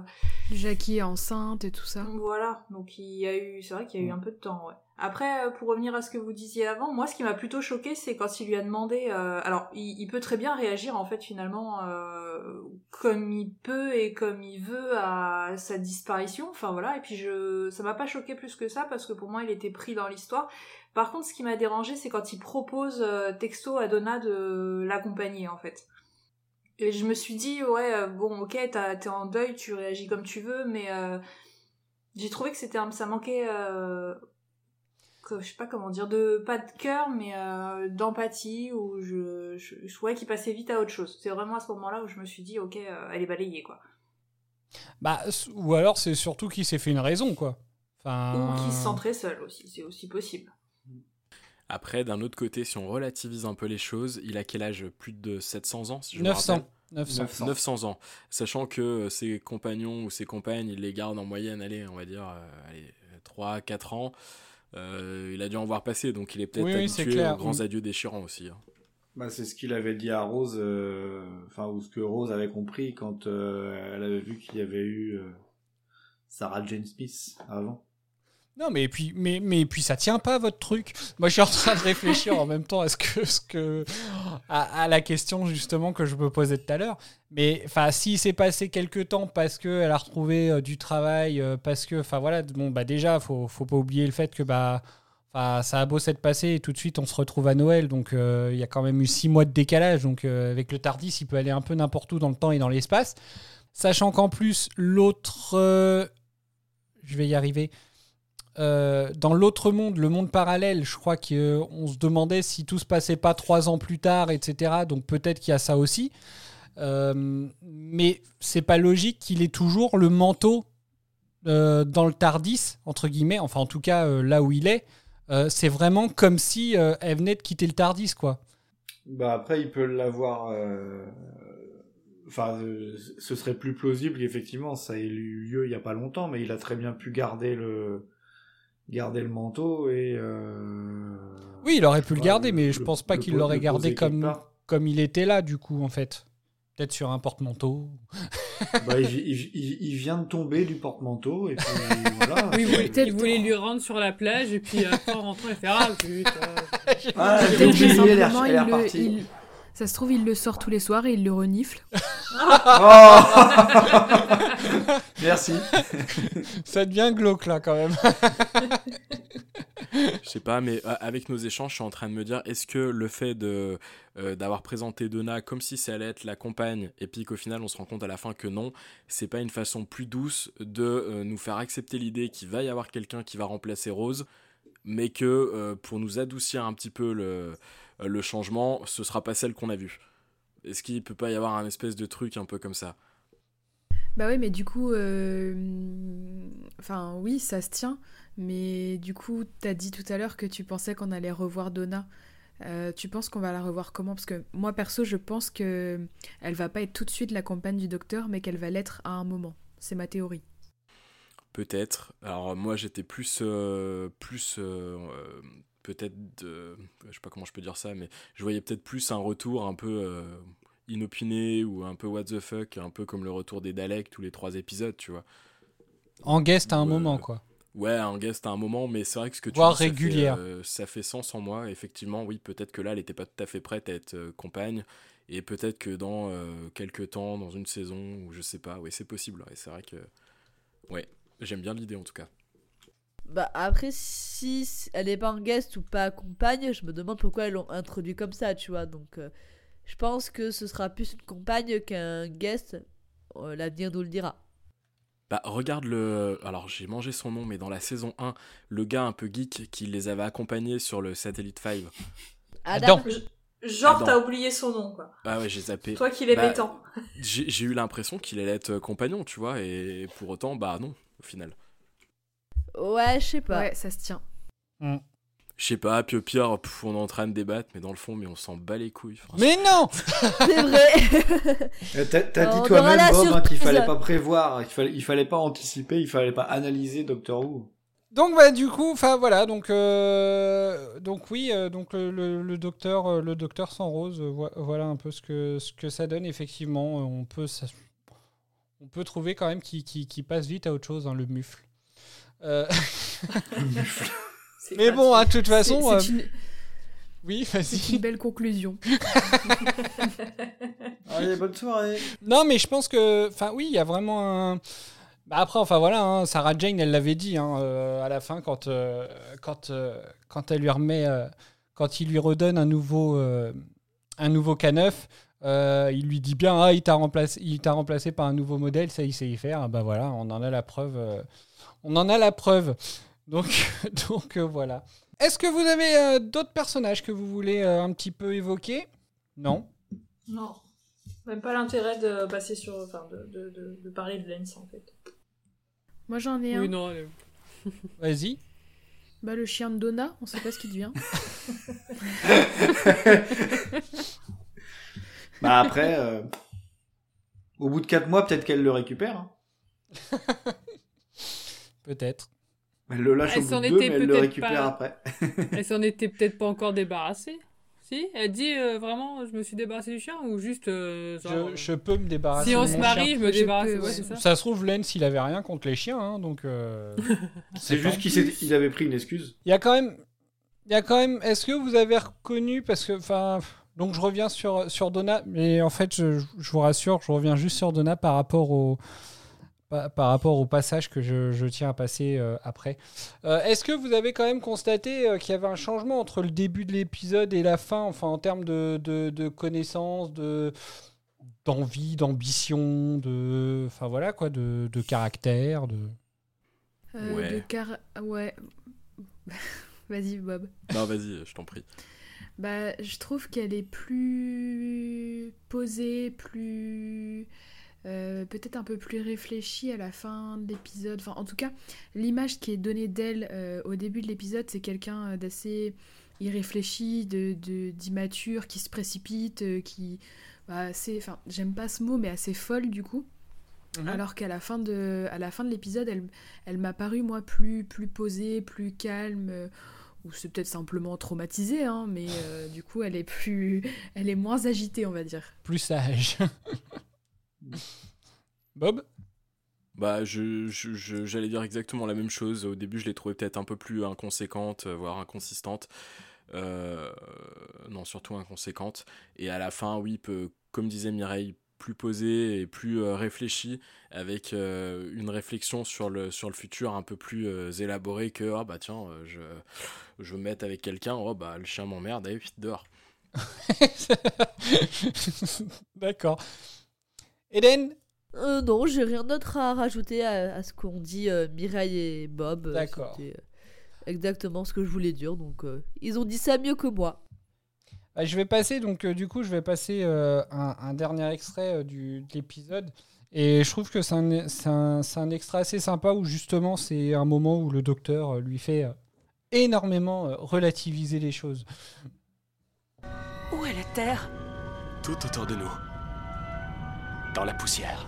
Jackie est enceinte et tout ça. Voilà, donc il y a eu, c'est vrai qu'il y a eu un peu de temps, ouais. Après, euh, pour revenir à ce que vous disiez avant, moi, ce qui m'a plutôt choqué, c'est quand il lui a demandé. euh, alors, il, il peut très bien réagir, en fait, finalement, euh, comme il peut et comme il veut à sa disparition. Enfin voilà. Et puis je, ça m'a pas choqué plus que ça parce que pour moi, il était pris dans l'histoire. Par contre, ce qui m'a dérangé, c'est quand il propose euh, texto à Donna de l'accompagner, en fait. Et je me suis dit, ouais, euh, bon, ok, t'es en deuil, tu réagis comme tu veux, mais euh, j'ai trouvé que c'était ça manquait, euh, que, je sais pas comment dire, de pas de cœur, mais euh, d'empathie, ou je, je, je trouvais qu'il passait vite à autre chose. C'est vraiment à ce moment-là où je me suis dit, ok, elle est balayée, quoi. Bah ou alors c'est surtout qu'il s'est fait une raison quoi. Enfin. Ou qu'il se sent très seul aussi, c'est aussi possible. Après, d'un autre côté, si on relativise un peu les choses, il a quel âge? Plus de 700 ans, si je 900. me rappelle 900. 900 ans. Sachant que euh, ses compagnons ou ses compagnes, il les garde en moyenne, allez, on va dire, euh, allez, 3, 4 ans. Euh, il a dû en voir passer, donc il est peut-être Oui, habitué aux grands adieux déchirants aussi. hein. Bah, c'est ce qu'il avait dit à Rose, euh, enfin, ou ce que Rose avait compris quand euh, elle avait vu qu'il y avait eu euh, Sarah Jane Smith avant. Non, mais puis, mais, mais puis ça tient pas votre truc. Moi, je suis en train de réfléchir en même temps à ce que, ce que, à, la question justement que je me posais tout à l'heure. Mais enfin, s'il s'est passé quelques temps parce que elle a retrouvé euh, du travail, euh, parce que, enfin voilà, bon bah déjà, faut, faut pas oublier le fait que bah, ça a beau s'être passé et tout de suite on se retrouve à Noël, donc euh, il y a quand même eu six mois de décalage. Donc avec le Tardis, il peut aller un peu n'importe où dans le temps et dans l'espace, sachant qu'en plus l'autre, je vais y arriver. Euh, dans l'autre monde, le monde parallèle, je crois qu'on se demandait si tout se passait pas trois ans plus tard, etc. Donc peut-être qu'il y a ça aussi. Euh, mais c'est pas logique qu'il ait toujours le manteau euh, dans le Tardis, entre guillemets, enfin en tout cas euh, là où il est. Euh, c'est vraiment comme si euh, elle venait de quitter le Tardis, quoi. Bah après, il peut l'avoir. euh, Enfin, euh, ce serait plus plausible qu'effectivement ça ait eu lieu il y a pas longtemps, mais il a très bien pu garder le garder le manteau et. euh, Oui, il aurait pu le garder, le- mais je le- pense pas qu'il l'aurait gardé comme, comme il était là, du coup, en fait. Peut-être sur un porte-manteau. Bah, il, il- il- il vient de tomber du porte-manteau et puis voilà. Oui, il voulait, peut-être- voulait lui rendre sur la plage et puis après en rentrant il fait ah putain. Ah, j'ai Peut-être que oublié, elle est- repartie. Ça se trouve, il le sort tous les soirs et il le renifle. Oh Merci. Ça devient glauque, là, quand même. Je sais pas, mais euh, avec nos échanges, je suis en train de me dire, est-ce que le fait de euh, d'avoir présenté Donna comme si ça allait être la compagne, et puis qu'au final on se rend compte à la fin que non, c'est pas une façon plus douce de euh, nous faire accepter l'idée qu'il va y avoir quelqu'un qui va remplacer Rose, mais que euh, pour nous adoucir un petit peu le, euh, le changement, ce sera pas celle qu'on a vue. Est-ce qu'il peut pas y avoir un espèce de truc un peu comme ça? Bah ouais, mais du coup, euh, enfin oui, ça se tient. Mais du coup, t'as dit tout à l'heure que tu pensais qu'on allait revoir Donna. Euh, tu penses qu'on va la revoir comment? Parce que moi perso, je pense que elle va pas être tout de suite la compagne du docteur, mais qu'elle va l'être à un moment. C'est ma théorie. Peut-être. Alors moi j'étais plus euh, plus euh, euh, peut-être de je sais pas comment je peux dire ça mais je voyais peut-être plus un retour un peu euh, inopiné ou un peu what the fuck, un peu comme le retour des Daleks tous les trois épisodes, tu vois. En guest à un Ouais. moment, quoi. Ouais, un guest à un moment, mais c'est vrai que ce que tu Voire dis, ça fait, régulière. euh, ça fait sens en moi. Effectivement, oui, peut-être que là, elle n'était pas tout à fait prête à être euh, compagne, et peut-être que dans euh, quelques temps, dans une saison, ou je sais pas, oui, c'est possible. Et c'est vrai que, ouais, j'aime bien l'idée en tout cas. Bah après, si elle est pas en guest ou pas compagne, je me demande pourquoi ils l'ont introduit comme ça, tu vois. Donc, euh, je pense que ce sera plus une compagne qu'un guest. Euh, L'avenir nous le dira. Bah, regarde le. Alors, j'ai mangé son nom, mais dans la saison 1, le gars un peu geek qui les avait accompagnés sur le Satellite 5. Adam. Genre, t'as oublié son nom, quoi. Ah ouais, j'ai zappé. Toi qui l'aimais Bah, tant. J'ai j'ai eu l'impression qu'il allait être compagnon, tu vois, et pour autant, bah non, au final. Ouais, je sais pas. Ouais, ça se tient. Je sais pas, puis au pire, pff, on est en train de débattre, mais dans le fond, mais on s'en bat les couilles. Mais non C'est vrai. Euh, T'as dit toi-même, Bob, hein, qu'il fallait pas prévoir, qu'il fallait, il fallait pas anticiper, il fallait pas analyser Doctor Who. Donc bah du coup, enfin voilà, donc euh, donc oui, euh, donc le, le- le docteur, le docteur sans rose, euh, vo- voilà un peu ce que ce que ça donne effectivement. Euh, on peut ça- on peut trouver quand même qu'il qu'il- qu'il passe vite à autre chose, hein, le mufle. Euh, mais bon, hein, de toute façon, C'est- euh, c'est une, oui, c'est vas-y. une belle conclusion. Allez, bonne soirée. Non, mais je pense que, enfin, oui, il y a vraiment un. Bah après, enfin voilà, hein, Sarah Jane, elle l'avait dit hein, euh, à la fin quand euh, quand euh, quand elle lui remet, euh, quand il lui redonne un nouveau euh, un nouveau K9, euh, il lui dit bien, ah, il t'a remplacé, il t'a remplacé par un nouveau modèle, ça il sait y faire. Ah, bah voilà, on en a la preuve. On en a la preuve. Donc donc euh, voilà. Est-ce que vous avez euh, d'autres personnages que vous voulez euh, un petit peu évoquer? Non? Non. Même pas l'intérêt de passer sur. Enfin, de, de, de, de parler de Lens, en fait. Moi j'en ai un. Oui, non. euh, Vas-y. Bah le chien de Donna, on sait pas ce qu'il devient. Bah après, euh, au bout de 4 mois, peut-être qu'elle le récupère. hein. Peut-être. Elle le lâche Elle au bout s'en de deux, mais était elle le peut-être récupère pas- après. Elle s'en était peut-être pas encore débarrassée. Si, elle dit euh, vraiment, je me suis débarrassé du chien ou juste. euh, genre, Je, je peux me débarrasser Si on se marie, chien. je me débarrasse. ouais, ça. Ça se trouve, Lens, il avait rien contre les chiens, hein, donc. euh, C'est juste qu'il avait pris une excuse. Il y a quand même. Il y a quand même. Est-ce que vous avez reconnu parce que enfin. Donc je reviens sur sur Donna, mais en fait je, je vous rassure, je reviens juste sur Donna par rapport au par, rapport au passage que je, je tiens à passer euh, après. Euh, Est-ce que vous avez quand même constaté euh, qu'il y avait un changement entre le début de l'épisode et la fin, enfin en termes de, de, de connaissances, de d'envie, d'ambition, de enfin voilà quoi, de, de caractère, de. Euh, Ouais. De car... Ouais. Vas-y, Bob. Non, vas-y, je t'en prie. Bah, je trouve qu'elle est plus posée, plus. Euh, peut-être un peu plus réfléchie à la fin de l'épisode. Enfin, en tout cas, l'image qui est donnée d'elle euh, au début de l'épisode, c'est quelqu'un euh, d'assez irréfléchi, de, de- d'immature, qui se précipite, euh, qui. Bah, assez. Enfin, j'aime pas ce mot, mais assez folle du coup. Alors qu'à la fin de, à la fin de l'épisode, elle, elle m'a paru moi plus, plus posée, plus calme, ou c'est peut-être simplement traumatisée, hein, mais euh, du coup elle est plus, elle est moins agitée, on va dire. plus sage. Bob? Bah, je, j'allais dire exactement la même chose. Au début, je l'ai trouvée peut-être un peu plus inconséquente, euh, voire inconsistante. Euh, non, surtout inconséquente. Et à la fin, oui, peu, comme disait Mireille, plus posée et plus euh, réfléchie, avec euh, une réflexion sur le, sur le futur un peu plus élaborée que ah bah tiens, je, je veux me mettre avec quelqu'un, oh bah le chien m'emmerde, et puis dehors. D'accord. Eden Euh, non, j'ai rien d'autre à rajouter à, à ce qu'ont dit euh, Mireille et Bob. Euh, D'accord. C'était, euh, exactement ce que je voulais dire, donc euh, ils ont dit ça mieux que moi. Ah, Je vais passer, donc euh, du coup, je vais passer euh, un, un dernier extrait euh, du, de l'épisode. Et je trouve que c'est un, c'est un, c'est un extrait assez sympa où justement c'est un moment où le docteur lui fait énormément relativiser les choses. Où est la Terre? Tout autour de nous. Dans la poussière.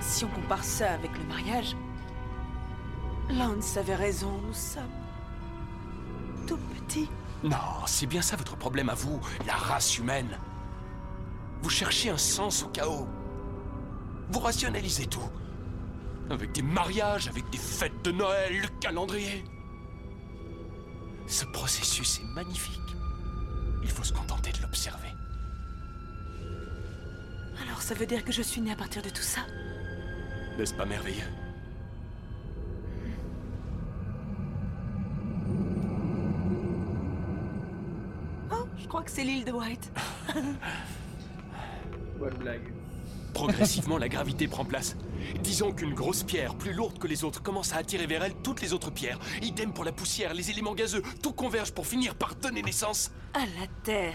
Si on compare ça avec le mariage, Lance avait raison, nous sommes tout petits. Non, c'est bien ça votre problème à vous, la race humaine. Vous cherchez un sens au chaos. Vous rationalisez tout. Avec des mariages, avec des fêtes de Noël, le calendrier. Ce processus est magnifique. Il faut se contenter de l'observer. Alors ça veut dire que je suis née à partir de tout ça? N'est-ce pas merveilleux? Oh, je crois que c'est l'île de White. Bonne blague. Progressivement, la gravité prend place. Disons qu'une grosse pierre, plus lourde que les autres, commence à attirer vers elle toutes les autres pierres. Idem pour la poussière, les éléments gazeux, tout converge pour finir par donner naissance. À la Terre.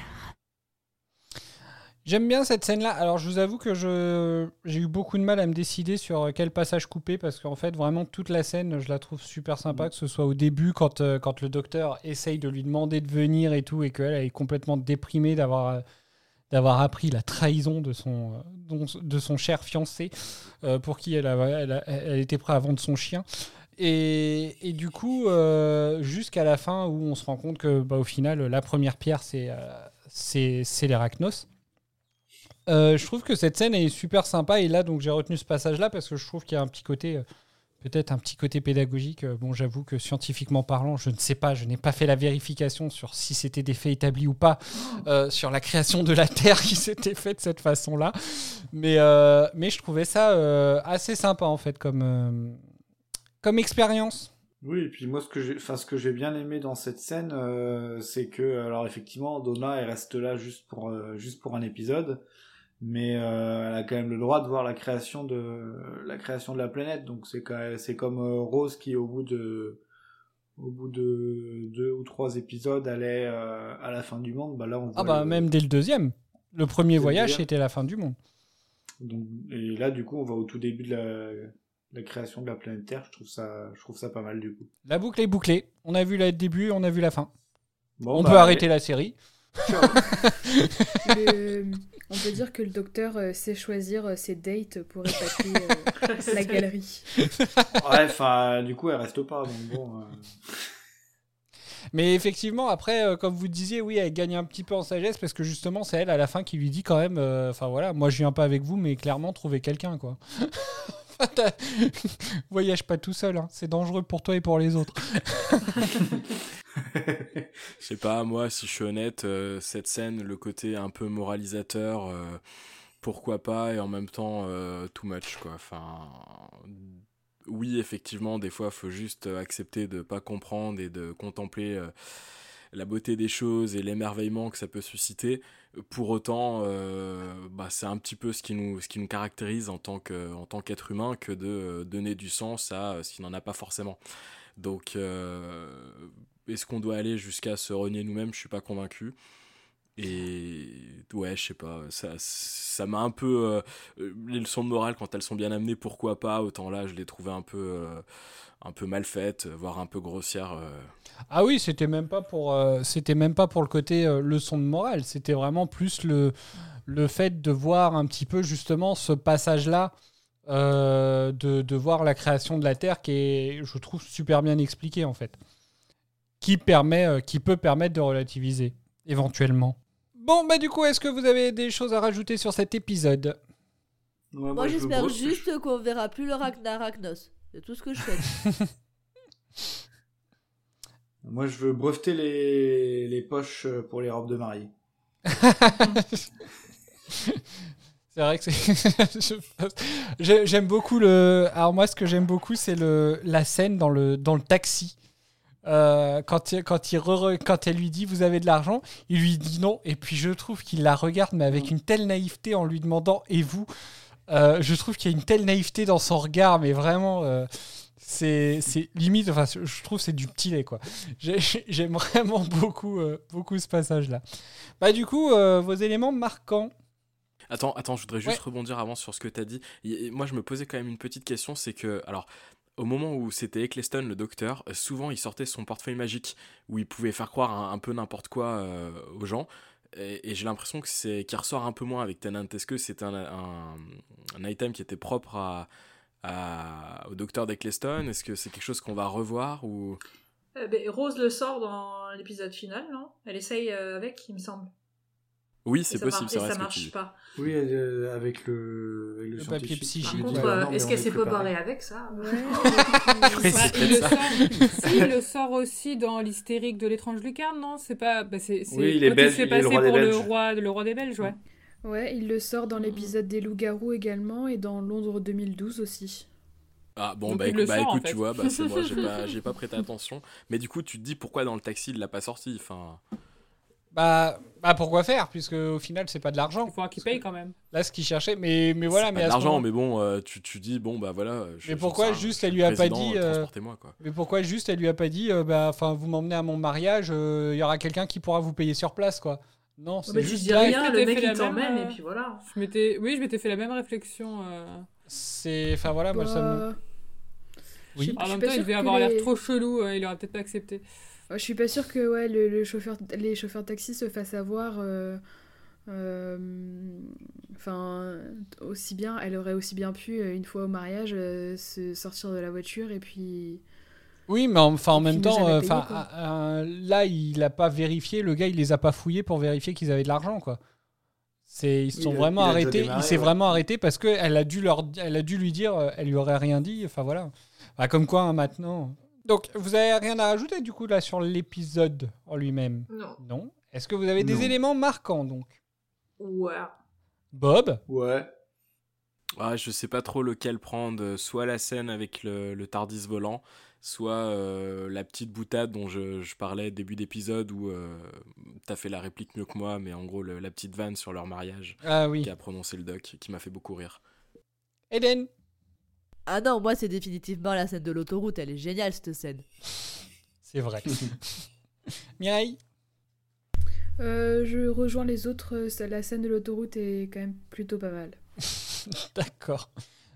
J'aime bien cette scène-là. Alors, je vous avoue que je j'ai eu beaucoup de mal à me décider sur quel passage couper parce qu'en fait, vraiment, toute la scène, je la trouve super sympa, que ce soit au début, quand, euh, quand le docteur essaye de lui demander de venir et tout, et qu'elle elle est complètement déprimée d'avoir euh, d'avoir appris la trahison de son, euh, de son cher fiancé, euh, pour qui elle, elle, était prête à vendre son chien. Et, et du coup, euh, jusqu'à la fin où on se rend compte que, bah, au final, la première pierre, c'est euh, je trouve que cette scène est super sympa et là donc j'ai retenu ce passage là parce que je trouve qu'il y a un petit côté peut-être un petit côté pédagogique. Euh, bon j'avoue que scientifiquement parlant je ne sais pas je n'ai pas fait la vérification sur si c'était des faits établis ou pas euh, sur la création de la terre qui s'était faite de cette façon là mais euh, mais je trouvais ça euh, assez sympa en fait comme euh, comme expérience. Oui, et puis moi, ce que j'ai, enfin, ce que j'ai bien aimé dans cette scène, euh, c'est que, alors effectivement, Donna, elle reste là juste pour, juste pour un épisode, mais euh, elle a quand même le droit de voir la création de, la création de la planète. Donc c'est quand même- c'est comme euh, Rose qui, au bout de, au bout de deux ou trois épisodes, allait euh, à la fin du monde. Bah là, on ah bah le- même dès le deuxième le premier voyage c'était la fin du monde Donc, et là, du coup, on va au tout début de la, la création de la planète Terre. Je trouve ça, je trouve ça pas mal du coup. la boucle est bouclée on a vu le début on a vu la fin Bon, on bah, peut arrêter la série On peut dire que le docteur euh, sait choisir euh, ses dates pour épater euh, la galerie. Ouais, enfin, du coup, elle reste pas, donc bon. euh. Mais effectivement, après, euh, comme vous disiez, oui, elle gagne un petit peu en sagesse parce que justement, c'est elle à la fin qui lui dit quand même, euh, enfin voilà, moi je viens pas avec vous, mais clairement, trouvez quelqu'un, quoi. Voyage pas tout seul, hein. c'est dangereux pour toi et pour les autres. Je sais pas, moi, si je suis honnête, euh, cette scène, le côté un peu moralisateur, euh, pourquoi pas, et en même temps, euh, too much, quoi. Enfin, oui, effectivement, des fois, faut juste accepter de pas comprendre et de contempler la beauté des choses et l'émerveillement que ça peut susciter. Pour autant, euh, bah, c'est un petit peu ce qui nous, ce qui nous caractérise en tant que, en qu'être humain que de euh, donner du sens à euh, ce qui n'en a pas forcément. Donc, est-ce qu'on doit aller jusqu'à se renier nous-mêmes? Je suis pas convaincu. Et ouais, je sais pas, ça ça m'a un peu les leçons de morale quand elles sont bien amenées, pourquoi pas Autant là, je les trouvais un peu un peu mal faites, voire un peu grossières. euh. Ah oui, c'était même pas pour, euh, c'était même pas pour le côté euh, leçon de morale, c'était vraiment plus le, le fait de voir un petit peu justement ce passage-là, euh, de, de voir la création de la Terre qui est, je trouve, super bien expliqué en fait, qui permet, euh, qui peut permettre de relativiser éventuellement. Bon, bah du coup, est-ce que vous avez des choses à rajouter sur cet épisode? Ouais, Moi, veux j'espère juste qu'on verra plus le Rac- C'est tout ce que je souhaite. Moi, je veux breveter les... les poches euh, pour les robes de mariée. C'est vrai que c'est. J'aime beaucoup le. Alors, moi, ce que j'aime beaucoup, c'est le... la scène dans le, dans le taxi. Euh, quand, il, quand, il re- quand elle lui dit Vous avez de l'argent, il lui dit non. Et puis, je trouve qu'il la regarde, mais avec une telle naïveté en lui demandant Et vous? Euh, Je trouve qu'il y a une telle naïveté dans son regard, mais vraiment. euh, c'est limite, enfin, je trouve que c'est du petit lait, quoi. J'ai- J'aime vraiment beaucoup, euh, beaucoup ce passage-là. Bah, du coup, vos éléments marquants. Attends, attends, je voudrais juste Ouais. rebondir avant sur ce que tu as dit. Et- moi, je me posais quand même une petite question, c'est que, alors, au moment où c'était Eccleston, le docteur, souvent il sortait son portefeuille magique, où il pouvait faire croire un, un peu n'importe quoi euh, aux gens. Et, j'ai l'impression que c'est qui ressort un peu moins avec Tennant. Est-ce que c'est un, un, item qui était propre à, au docteur d'Eccleston? Est-ce que c'est quelque chose qu'on va revoir ou... Euh, ben, Rose le sort dans l'épisode final, non? Elle essaye euh, avec, il me semble. Oui, c'est ça possible, ça que marche pas. Oui, euh, avec le, avec le, Le papier scientifique. Par psychique. contre, Ouais, euh, est-ce qu'elle est s'est pas barrée avec ça? Il, le ça. sort, si, il le sort aussi dans l'hystérique de l'étrange lucarne, non? C'est pas. Bah, c'est, Oui, il est belge, il des pour le roi, le roi des Belges, ouais. Ouais, il le sort dans l'épisode des loups-garous également et dans Londres 2012 aussi. Ah bon Donc, bah, écoute, bah, sort, en écoute, fait. tu vois, bah, c'est moi, j'ai pas, j'ai pas prêté attention. Mais du coup, tu te dis pourquoi dans le taxi il l'a pas sorti? Enfin... Bah, bah pourquoi faire Puisque au final, c'est pas de l'argent. Il faudra qu'il paye quand même. Là, ce qu'il cherchait. Mais, mais voilà, C'est mais de l'argent, moment- mais bon, euh, tu, tu dis, bon, bah voilà. je- Mais pourquoi juste elle lui a pas dit, euh, Transportez-moi, quoi. Mais pourquoi juste elle lui a pas dit, euh, bah, enfin, vous m'emmenez à mon mariage, euh, il y aura quelqu'un qui pourra vous payer sur place, quoi. Non, c'est Mais tu juste dis rien, le mec fait il la t'emmène même, et puis voilà. Je m'étais, oui, je m'étais fait la même réflexion. euh. C'est, enfin voilà, moi ça me. Bah, Oui. En même temps, il devait avoir l'air trop chelou, euh, il aurait peut-être pas accepté. Je suis pas sûre que ouais, le, le chauffeur, les chauffeurs de taxi se fassent avoir. euh, euh, Enfin, aussi bien, elle aurait aussi bien pu, euh, une fois au mariage, euh, se sortir de la voiture et puis. Oui, mais en- enfin en Et même temps, euh, euh, euh, là, il a pas vérifié. Le gars, il les a pas fouillés pour vérifier qu'ils avaient de l'argent, quoi. C'est, ils se sont il vraiment il arrêtés. démarré, il s'est ouais. vraiment arrêté parce que elle a dû leur, elle a dû lui dire, elle lui aurait rien dit. Enfin voilà. Bah, comme quoi, hein, maintenant. Donc, vous avez rien à rajouter du coup là sur l'épisode en lui-même Non. Non. Est-ce que vous avez des Non. éléments marquants donc? Ouais. Bob? Ouais. Ah, je sais pas trop lequel prendre, euh, soit la scène avec le, le Tardis volant, soit euh, la petite boutade dont je, je parlais début d'épisode où euh, t'as fait la réplique mieux que moi, mais en gros le- la petite vanne sur leur mariage Ah oui. qui a prononcé le doc, qui m'a fait beaucoup rire. Eden? Ah non, moi c'est définitivement la scène de l'autoroute, elle est géniale cette scène. C'est vrai. Mireille Euh, je rejoins les autres, euh, la scène de l'autoroute est quand même plutôt pas mal. D'accord.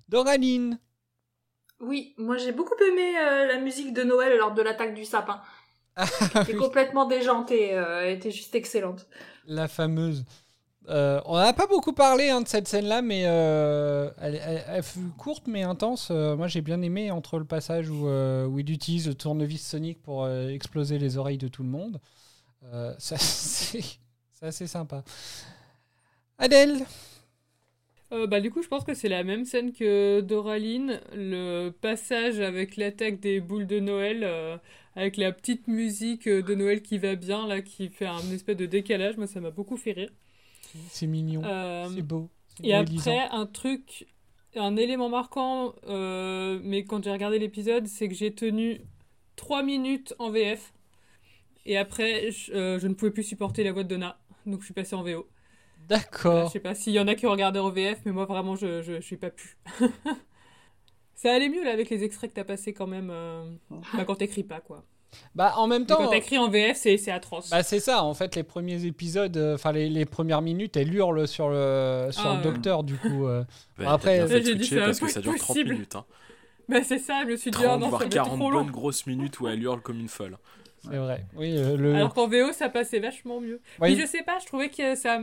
Doraline Oui, moi j'ai beaucoup aimé euh, la musique de Noël lors de l'attaque du sapin. Ah oui, complètement déjantée, euh, elle était juste excellente. La fameuse. Euh, on n'a pas beaucoup parlé hein, de cette scène-là, mais euh, elle, fut courte mais intense. Euh, moi, j'ai bien aimé entre le passage où, où il utilise le tournevis sonique pour exploser les oreilles de tout le monde. Ça, c'est assez sympa. Adèle? Bah, du coup, je pense que c'est la même scène que Doraline, le passage avec l'attaque des boules de Noël, avec la petite musique de Noël qui va bien, là, qui fait un espèce de décalage. Moi, ça m'a beaucoup fait rire. C'est mignon, Euh, c'est beau. Et après, un truc, un élément marquant, euh, mais quand j'ai regardé l'épisode, c'est que j'ai tenu 3 minutes en VF. Et après, je, euh, je ne pouvais plus supporter la voix de Donna. Donc je suis passée en VO. D'accord. je sais pas s'il y en a qui ont regardé en VF, mais moi vraiment, je, je, je suis pas pu. Ça allait mieux là avec les extraits que t'as passés quand même. euh, bah, quand t'écris pas quoi. Bah, en même Mais temps, quand t'écris en VF, c'est c'est atroce. bah, c'est ça. En fait, les premiers épisodes, euh, enfin les, les premières minutes, elle hurle sur le sur Ah, le ouais. docteur. Du coup, euh, Après, de j'ai dit, ça parce que ça dure 30 possible. minutes. Hein. Bah c'est ça, je me suis dit, ah 30 non, ça voire va être 40 trop long. bonnes grosses minutes où elle hurle comme une folle. c'est vrai. Oui, euh, le. Alors qu'en VO, ça passait vachement mieux. Ouais, Puis je sais pas, je trouvais que ça.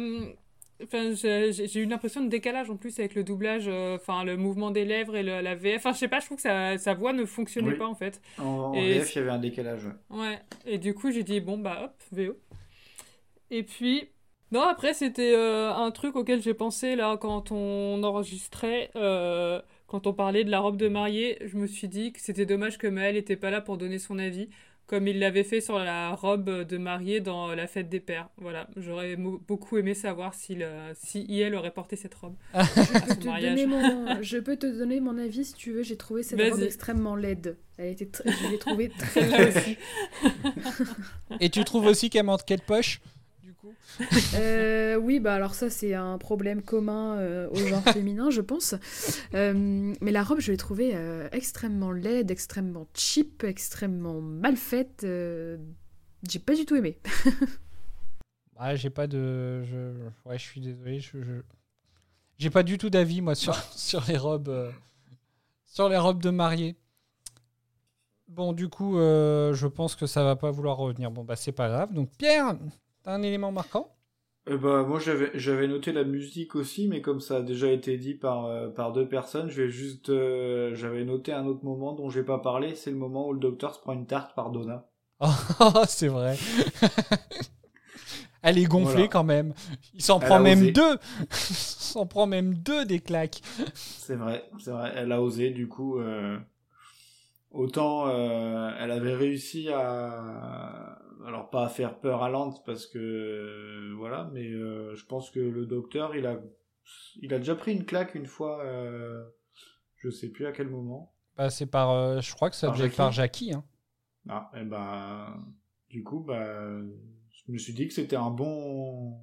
Enfin, j'ai eu l'impression de décalage en plus avec le doublage, euh, enfin le mouvement des lèvres et le- la VF. Enfin, je sais pas, je trouve que sa, sa voix ne fonctionnait Oui. pas en fait. En, en Et VF, il y avait un décalage. ouais. Ouais. Et du coup, j'ai dit bon bah hop, VO. Et puis. Non, après, c'était euh, un truc auquel j'ai pensé là quand on enregistrait, euh, quand on parlait de la robe de mariée. Je me suis dit que c'était dommage que Maëlle n'était pas là pour donner son avis, comme il l'avait fait sur la robe de mariée dans la fête des pères. Voilà, j'aurais beaucoup aimé savoir si, le, si IL aurait porté cette robe à Je peux, son te mariage. donner mon... je peux te donner mon avis si tu veux. J'ai trouvé cette robe extrêmement laide. Elle était Je l'ai trouvée très laide. aussi. Et tu trouves aussi qu'elle manque quelle poche? Euh, oui, bah alors ça c'est un problème commun euh, au genre féminin, je pense. Euh, mais la robe, je l'ai trouvée euh, extrêmement laide, extrêmement cheap, extrêmement mal faite. J'ai pas du tout aimé. Ah, j'ai pas de. Je... Ouais, je suis désolé. Je, je- J'ai pas du tout d'avis, moi, sur, sur les robes. Sur les robes de mariée. Bon, du coup, je pense que ça va pas vouloir revenir. Bon, bah, c'est pas grave. Donc, Pierre, t'as un élément marquant? Euh, bah, moi, j'avais, noté la musique aussi, mais comme ça a déjà été dit par, euh, par deux personnes, je vais juste, euh, j'avais noté un autre moment dont je vais pas parler, c'est le moment où le docteur se prend une tarte par Donna. Oh, c'est vrai. Elle est gonflée Voilà. quand même. Il s'en prend même osé. deux. Il s'en prend même deux des claques. C'est vrai, c'est vrai, elle a osé, du coup, autant elle avait réussi à, alors pas à faire peur à Lance parce que, euh, voilà, mais euh, je pense que le docteur, il a, il a déjà pris une claque une fois, euh, je sais plus à quel moment. Bah, c'est par. je crois que ça Par devait être Jackie. par Jackie. Hein. Ah, et ben, du coup, bah, je me suis dit que c'était un bon,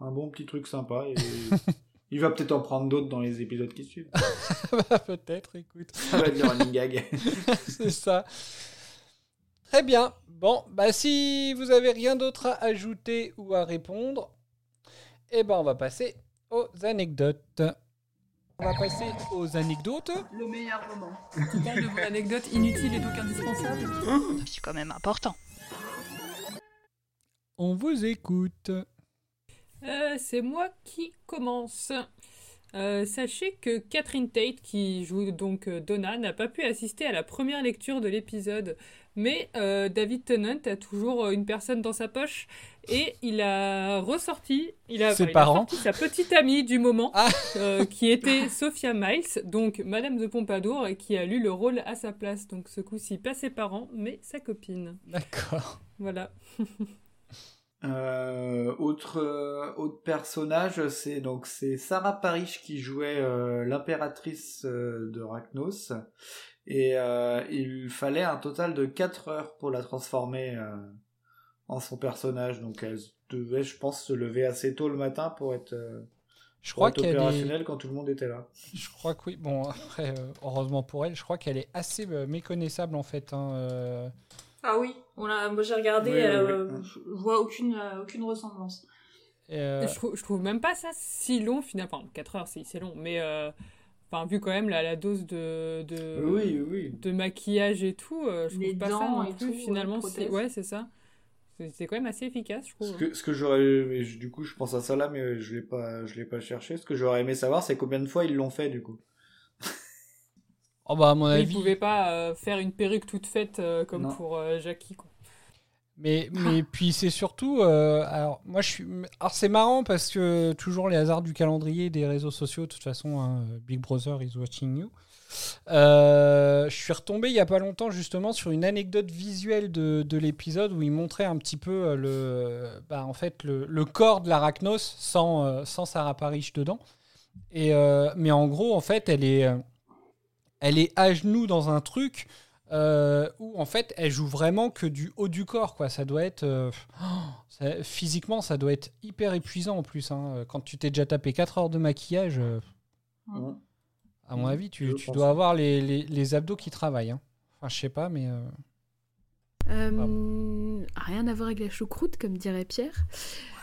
un bon petit truc sympa et il va peut-être en prendre d'autres dans les épisodes qui suivent. Bah, Peut-être, écoute. Ça va être le running gag. c'est ça. Très bien. Bon, bah si vous avez rien d'autre à ajouter ou à répondre, eh ben on va passer aux anecdotes. On va passer aux anecdotes. Le meilleur moment. De mon anecdote inutile et donc indispensable? C'est quand même important. On vous écoute. Euh, c'est moi qui commence. Euh, sachez que Catherine Tate, qui joue donc euh, Donna, n'a pas pu assister à la première lecture de l'épisode. Mais euh, David Tennant a toujours euh, une personne dans sa poche et il a ressorti, il a, Ses enfin, il a parents. sorti sa petite amie du moment, Ah. euh, qui était Sophia Miles, donc Madame de Pompadour, et qui a lu le rôle à sa place. Donc ce coup-ci, pas ses parents, mais sa copine. D'accord. Voilà. Euh, autre euh, autre personnage, c'est donc c'est Sarah Parish qui jouait euh, l'impératrice euh, de Rachnos et euh, il fallait un total de 4 heures pour la transformer euh, en son personnage donc elle devait je pense se lever assez tôt le matin pour être, euh, Je pour crois être qu'elle est. opérationnelle quand tout le monde était là. Je crois que oui. Bon, après, euh, heureusement pour elle, je crois qu'elle est assez méconnaissable en fait. hein, euh. Ah oui, on a, moi j'ai regardé, Oui, oui, euh, oui. je vois aucune, euh, aucune ressemblance. Et, euh, Je, trouve, je trouve même pas ça si long finalement. Enfin, 4 heures, c'est c'est long, mais euh, enfin, vu quand même la, la dose de, de, Oui oui. de maquillage et tout, euh, je Les trouve pas ça non plus tout, finalement. prothèses. Ouais, c'est ça. C'est quand même assez efficace, je trouve. Ce que, ce que j'aurais, du coup, je pense à ça là, mais je l'ai pas, je l'ai pas cherché. Ce que j'aurais aimé savoir, c'est combien de fois ils l'ont fait, du coup. oh bah à mon avis. Ils pouvaient pas euh, faire une perruque toute faite euh, comme pour euh, Jackie, quoi. Mais, mais puis c'est surtout. alors, moi, je suis. Alors, c'est marrant parce que toujours les hasards du calendrier des réseaux sociaux, de toute façon, hein, Big Brother is watching you. Euh, je suis retombé il y a pas longtemps justement sur une anecdote visuelle de, de l'épisode où il montrait un petit peu euh, le, bah, en fait, le, le corps de l'Arachnos sans, euh, sans Sarah Parrish dedans. Et, mais en gros, en fait, elle est, elle est à genoux dans un truc où en fait, elle joue vraiment que du haut du corps. Quoi. Ça doit être. physiquement, ça doit être hyper épuisant en plus. Hein. Quand tu t'es déjà tapé 4 heures de maquillage. À mon avis, tu, tu dois avoir les, les, les, abdos qui travaillent. Hein. Enfin, je sais pas, mais. Euh... Euh, rien à voir avec la choucroute, comme dirait Pierre.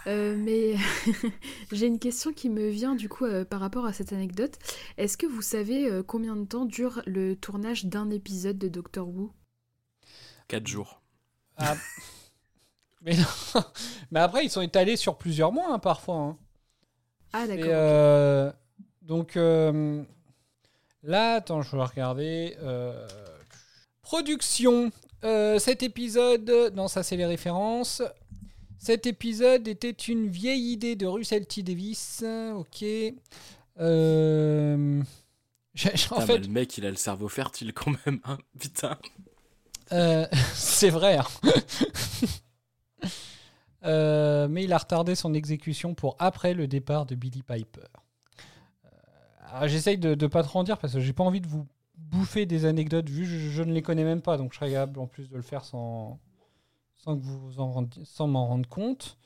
Euh, mais j'ai une question qui me vient du coup euh, par rapport à cette anecdote. Est-ce que vous savez euh, combien de temps dure le tournage d'un épisode de Doctor Who? 4 jours. Ah. mais, mais après, ils sont étalés sur plusieurs mois hein, parfois. Hein. Ah d'accord. Donc Là, attends, je vais regarder. Euh, production. Euh, cet épisode, non, ça c'est les références. Cet épisode était une vieille idée de Russell T. Davis. Ok. Euh... en fait... le mec, il a le cerveau fertile quand même, hein putain. Euh, c'est vrai. Hein. mais il a retardé son exécution pour après le départ de Billy Piper. Ah, j'essaye de ne pas trop en dire parce que j'ai pas envie de vous bouffer des anecdotes vu que je, ne les connais même pas. Donc je serais capable en plus de le faire sans, sans que vous en sans m'en rendre compte.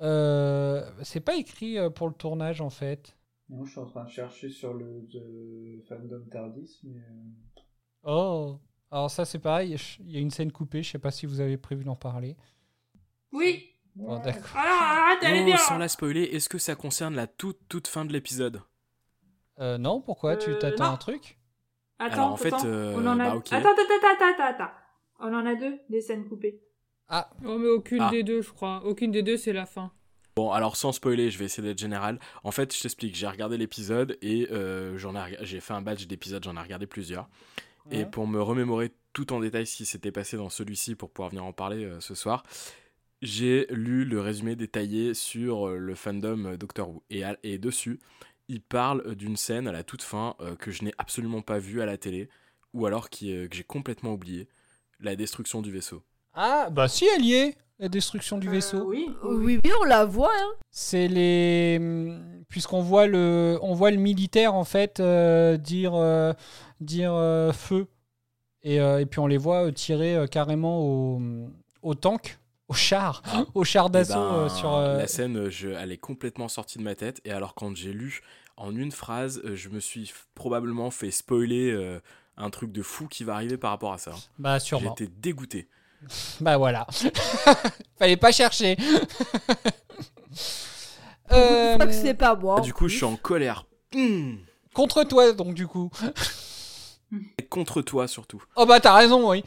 Euh, c'est pas écrit euh, pour le tournage en fait. Moi je suis en train de chercher sur le fandom Tardis. Mais... Euh, oh Alors ça c'est pareil, il y a une scène coupée, je sais pas si vous avez prévu d'en parler. Oui Bon, d'accord. Bien Sans la spoiler, est-ce que ça concerne la toute toute fin de l'épisode? Euh, non, pourquoi? Tu t'attends un truc? Attends, en fait, euh, on en a... Bah, attends, attends, attends, attends, attends. On en a deux, des scènes coupées. Ah. Oh, mais aucune ah. des deux, je crois. Aucune des deux, c'est la fin. Bon, alors sans spoiler, je vais essayer d'être général. En fait, je t'explique, j'ai regardé l'épisode et j'en ai, j'ai fait un badge d'épisodes, j'en ai regardé plusieurs. Et pour me remémorer tout en détail ce qui s'était passé dans celui-ci pour pouvoir venir en parler ce soir, j'ai lu le résumé détaillé sur le fandom Doctor Who. Et, et dessus, il parle euh, d'une scène à la toute fin euh, que je n'ai absolument pas vue à la télé, ou alors qui, euh, que j'ai complètement oublié, la destruction du vaisseau. Ah, bah si elle y est, la destruction du vaisseau. Oui, oui, oui, on la voit. Hein. C'est les... Hmm, puisqu'on voit le, on voit le militaire, en fait, dire, dire feu. Et, et, puis on les voit tirer carrément au, au tank au char, ah. au char d'assaut eh ben, euh, sur. Euh, la scène, je, elle est complètement sortie de ma tête. Et alors, quand j'ai lu en une phrase, euh, je me suis probablement fait spoiler un truc de fou qui va arriver par rapport à ça. Bah, sûrement. J'étais dégoûté. Bah voilà. Fallait pas chercher. euh... que c'est pas moi. du coup, je suis en colère. Hmm. Contre toi, donc, du coup. Contre toi, surtout. Oh bah, t'as raison, oui.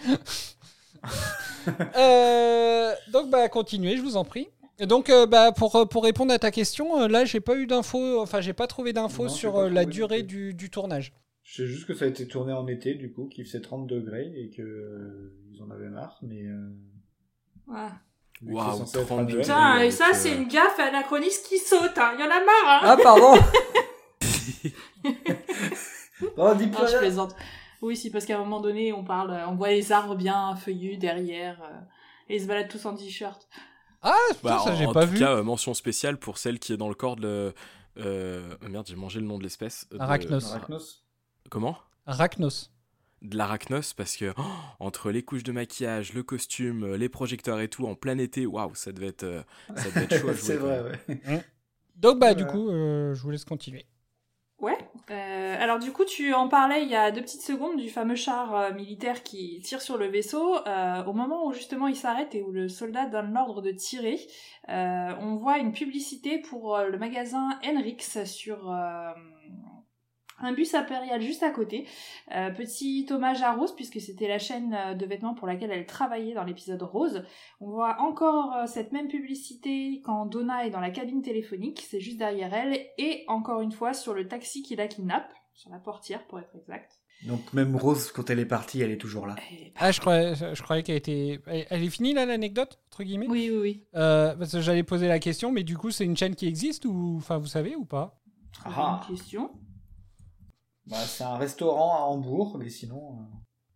Euh, donc, bah, continuez, je vous en prie. Et donc, euh, bah, pour, pour répondre à ta question, euh, là, j'ai pas eu d'infos, enfin, j'ai pas trouvé d'infos sur la durée du, du, tournage. Je sais juste que ça a été tourné en été, du coup, qu'il faisait 30 degrés et que ils en avaient marre, mais. Ouais. Waouh, 30 degrés. Putain, et ça, c'est une gaffe anachroniste qui saute, hein. Il y en a marre, hein. Ah, pardon! oh, dis pas. je plaisante. Oui, si, parce qu'à un moment donné, on parle, on voit les arbres bien feuillus derrière, euh, et ils se baladent tous en t-shirt. Ah, bah, ça, j'ai pas vu. En tout cas, euh, mention spéciale pour celle qui est dans le corps de. Euh, merde, j'ai mangé le nom de l'espèce. Arachnos. Arachnos. Comment? Arachnos. De l'arachnos, parce que oh, entre les couches de maquillage, le costume, les projecteurs et tout, en plein été, waouh, ça devait être, ça devait être chaud à jouer. C'est vrai, ouais. Donc, bah, du coup, je vous laisse continuer. Ouais. Euh, alors du coup, tu en parlais il y a deux petites secondes du fameux char euh, militaire qui tire sur le vaisseau. Euh, au moment où justement il s'arrête et où le soldat donne l'ordre de tirer, euh, on voit une publicité pour le magasin Henrix sur un bus impérial juste à côté. Euh, petit hommage à Rose, puisque c'était la chaîne euh, de vêtements pour laquelle elle travaillait dans l'épisode Rose. On voit encore euh, cette même publicité quand Donna est dans la cabine téléphonique, c'est juste derrière elle, et encore une fois sur le taxi qui la kidnappe, sur la portière pour être exact. Donc même Rose, quand elle est partie, elle est toujours là. Ah, je croyais, je croyais qu'elle était. Elle elle est finie là, l'anecdote, entre guillemets? Oui, oui, oui. Euh, parce que j'allais poser la question, mais du coup, c'est une chaîne qui existe ou. Enfin, vous savez ou pas? Très Ah. bonne question. Bah, c'est un restaurant à Hambourg, mais sinon. euh,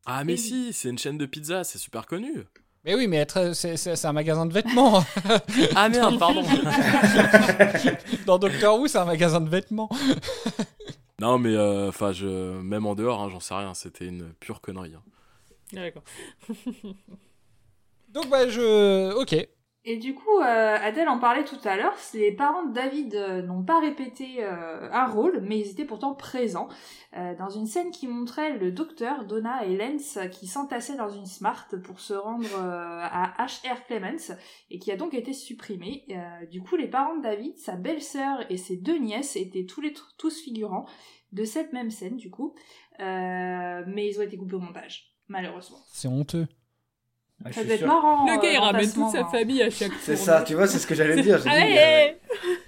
Ah, mais si, c'est une chaîne de pizza, c'est super connu. Mais oui, mais être- c'est c'est- c'est un magasin de vêtements. Ah merde, pardon. Dans Doctor Who, c'est un magasin de vêtements. non, mais euh, enfin, je même en dehors, hein, j'en sais rien, c'était une pure connerie. hein. Ah, D'accord. Donc, bah, je. Ok. Et du coup, euh, Adèle en parlait tout à l'heure, les parents de David euh, n'ont pas répété euh, un rôle, mais ils étaient pourtant présents. Dans une scène qui montrait le docteur, Donna et Lance qui s'entassaient dans une Smart pour se rendre à HR Clements, et qui a donc été supprimée. Du coup, les parents de David, sa belle-sœur et ses deux nièces étaient tous les tous figurants de cette même scène, du coup. Mais ils ont été coupés au montage, malheureusement. C'est honteux. Ouais, je Ça doit être marrant. Le gars, il euh, ramène l'entassement, toute sa hein. famille à chaque C'est tournée. ça, tu vois, c'est ce que j'allais dire. Dit, Allez euh,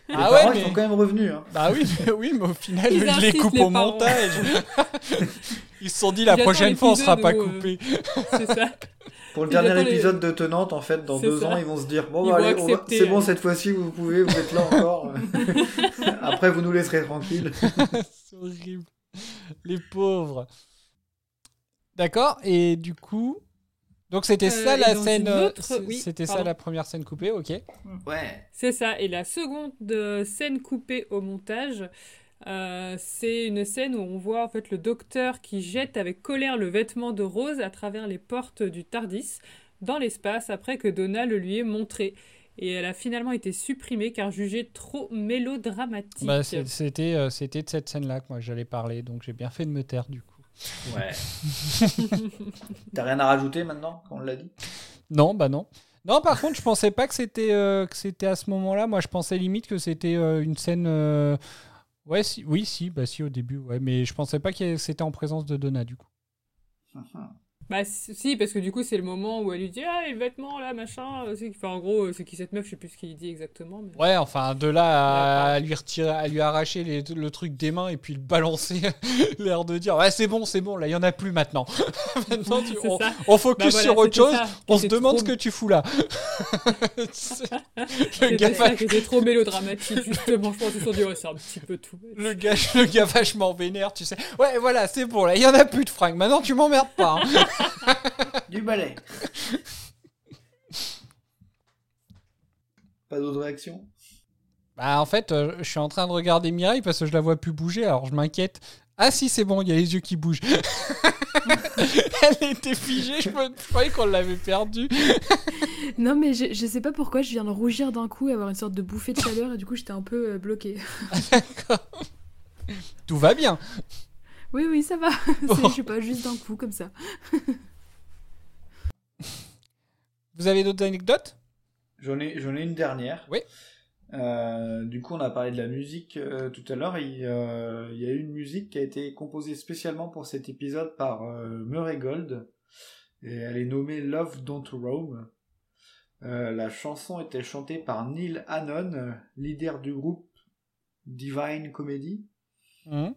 les Ah parents, ouais, ils sont quand même revenus. Hein. Bah oui, mais, oui, mais au final, Ils ils les coupent les au montage. ils se sont dit la prochaine fois, on sera pas euh, coupé. C'est ça. Pour le Ils dernier les- épisode de Tenante, en fait, dans C'est deux ça. ans, ils vont se dire Bon, bah, allez, va- c'est bon, euh. cette fois-ci, vous pouvez, vous êtes là encore. Après, vous nous laisserez tranquilles. C'est horrible. Les pauvres. D'accord, et du coup. Donc c'était Euh, ça et la scène. euh, autre- c- oui, c'était ça la première scène coupée, ok. Ouais. C'est ça. Et la seconde euh, scène coupée au montage, euh, c'est une scène où on voit en fait le docteur qui jette avec colère le vêtement de Rose à travers les portes du Tardis dans l'espace après que Donna le lui ait montré. Et elle a finalement été supprimée car jugée trop mélodramatique. Bah, c'était euh, c'était de cette scène-là que moi j'allais parler, donc j'ai bien fait de me taire du coup. Ouais. T'as rien à rajouter maintenant, quand on l'a dit? Non, bah non. Non, par contre, je pensais pas que c'était euh, que c'était à ce moment-là. Moi, je pensais limite que c'était euh, une scène. euh, Ouais, si, oui, si, bah si au début, ouais, mais je pensais pas que c'était en présence de Donna du coup. Bah si, parce que du coup c'est le moment où elle lui dit ah les vêtements là machin, euh, c'est enfin en gros euh, c'est qui cette meuf, je sais plus ce qu'il dit exactement. Mais... Ouais, enfin, de là à, à lui retirer, à lui arracher les- le truc des mains et puis le balancer, l'air de dire ouais c'est bon, c'est bon, là il y en a plus maintenant. maintenant tu- on, on focus Bah voilà, sur autre c'était chose. ça, On se c'était demande trop- ce que tu fous là. le C'était gars, ça qui était trop mélodramatique justement, je pense qu'ils c'est un petit peu tout. le gars, le gars vachement vénère, tu sais. Ouais, voilà, c'est bon là, il y en a plus de fringues. Maintenant tu m'emmerdes pas. hein. Du balai. Pas d'autres réactions? Bah en fait, euh, je suis en train de regarder Mireille parce que je la vois plus bouger, alors je m'inquiète. Ah si, c'est bon, il y a les yeux qui bougent. Elle était figée, je, me... je croyais qu'on l'avait perdue. Non, mais je, je sais pas pourquoi je viens de rougir d'un coup et avoir une sorte de bouffée de chaleur et du coup j'étais un peu euh, bloquée. Tout va bien. Oui, oui, ça va. Bon. C'est- Je sais pas, juste d'un coup comme ça. Vous avez d'autres anecdotes? J'en ai, j'en ai une dernière. Oui. Euh, du coup, on a parlé de la musique euh, tout à l'heure. Il, euh, il y a eu une musique qui a été composée spécialement pour cet épisode par euh, Murray Gold. Et elle est nommée Love Don't Roam. Euh, la chanson était chantée par Neil Hannon, leader du groupe Divine Comedy. Mhm.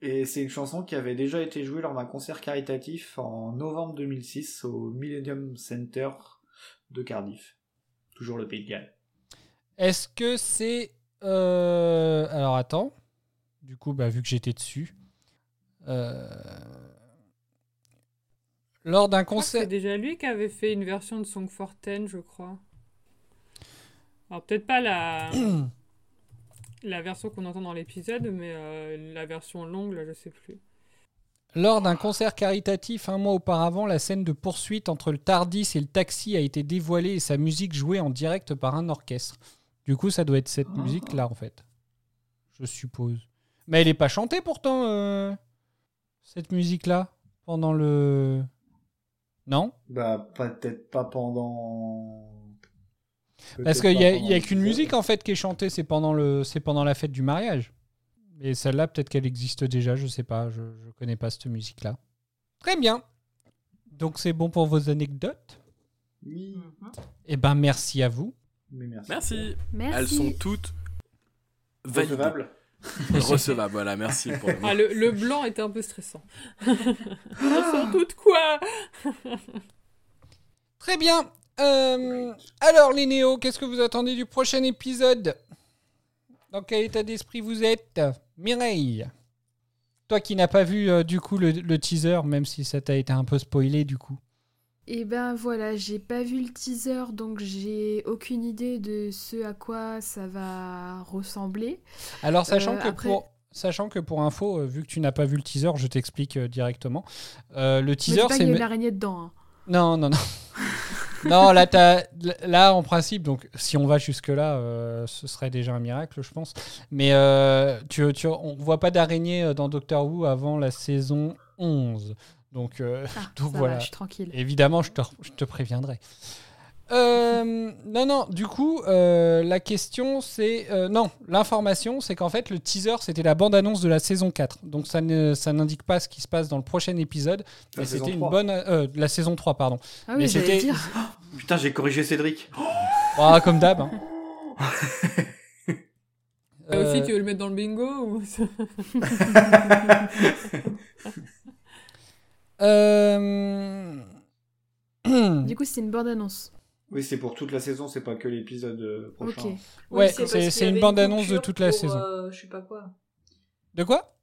Et c'est une chanson qui avait déjà été jouée lors d'un concert caritatif en novembre 2006 au Millennium Center de Cardiff. Toujours le Pays de Galles. Est-ce que c'est... euh, Alors attends. Du coup, bah, vu que j'étais dessus. Euh, Lors d'un concert... C'est déjà lui qui avait fait une version de Song for Ten, je crois. Alors peut-être pas la la version qu'on entend dans l'épisode, mais euh, la version longue, là, je sais plus. Lors d'un concert caritatif un mois auparavant, la scène de poursuite entre le Tardis et le taxi a été dévoilée et sa musique jouée en direct par un orchestre. Du coup, ça doit être cette musique-là, en fait. Je suppose. Mais elle n'est pas chantée pourtant, euh, cette musique-là, pendant le... Non? Bah, peut-être pas pendant. Parce qu'il n'y a, y a qu'une musique, en fait, qui est chantée, c'est pendant, le... c'est pendant la fête du mariage. Mais celle-là, peut-être qu'elle existe déjà, je sais pas, je, je connais pas cette musique-là. Très bien. Donc c'est bon pour vos anecdotes Oui. Eh ben merci à vous. Mais merci. Merci. Merci. Elles sont toutes validées. Recevable. Recevables, voilà, merci pour le. Ah, le, le blanc était un peu stressant. Sans doute quoi? Très bien. Euh, alors les néos, qu'est-ce que vous attendez du prochain épisode? Dans quel état d'esprit vous êtes? Mireille Toi qui n'as pas vu euh, du coup le, le teaser, même si ça t'a été un peu spoilé du coup. Et ben voilà, j'ai pas vu le teaser, donc j'ai aucune idée de ce à quoi ça va ressembler. Alors sachant, Euh, que, après- pour, sachant que pour info, vu que tu n'as pas vu le teaser, je t'explique directement. Le teaser c'est... qu'il y a une araignée dedans. hein. Non, non, non. non, là, là, en principe, donc si on va jusque-là, euh, ce serait déjà un miracle, je pense. Mais euh, tu, tu, on voit pas d'araignée euh, dans Doctor Who avant la saison 11. Donc, euh, Ah, voilà. va, je suis tranquille. Évidemment, je te, je te préviendrai. Euh, non, non, du coup, euh, la question c'est. euh, non, l'information c'est qu'en fait, le teaser c'était la bande-annonce de la saison 4. Donc ça ne- ça n'indique pas ce qui se passe dans le prochain épisode. La Mais saison c'était une 3. bonne. euh, la saison 3, pardon. Ah Mais oui, j'allais c'était- dire. Putain, j'ai corrigé Cédric. Ah, comme d'hab. hein. Là aussi, tu veux le mettre dans le bingo ou... euh, Du coup, c'est une bande-annonce. Oui, c'est pour toute la saison, c'est pas que l'épisode euh, prochain. Ok. Ouais, parce c'est- une bande-annonce de toute la pour, saison. euh, je sais pas quoi. De quoi?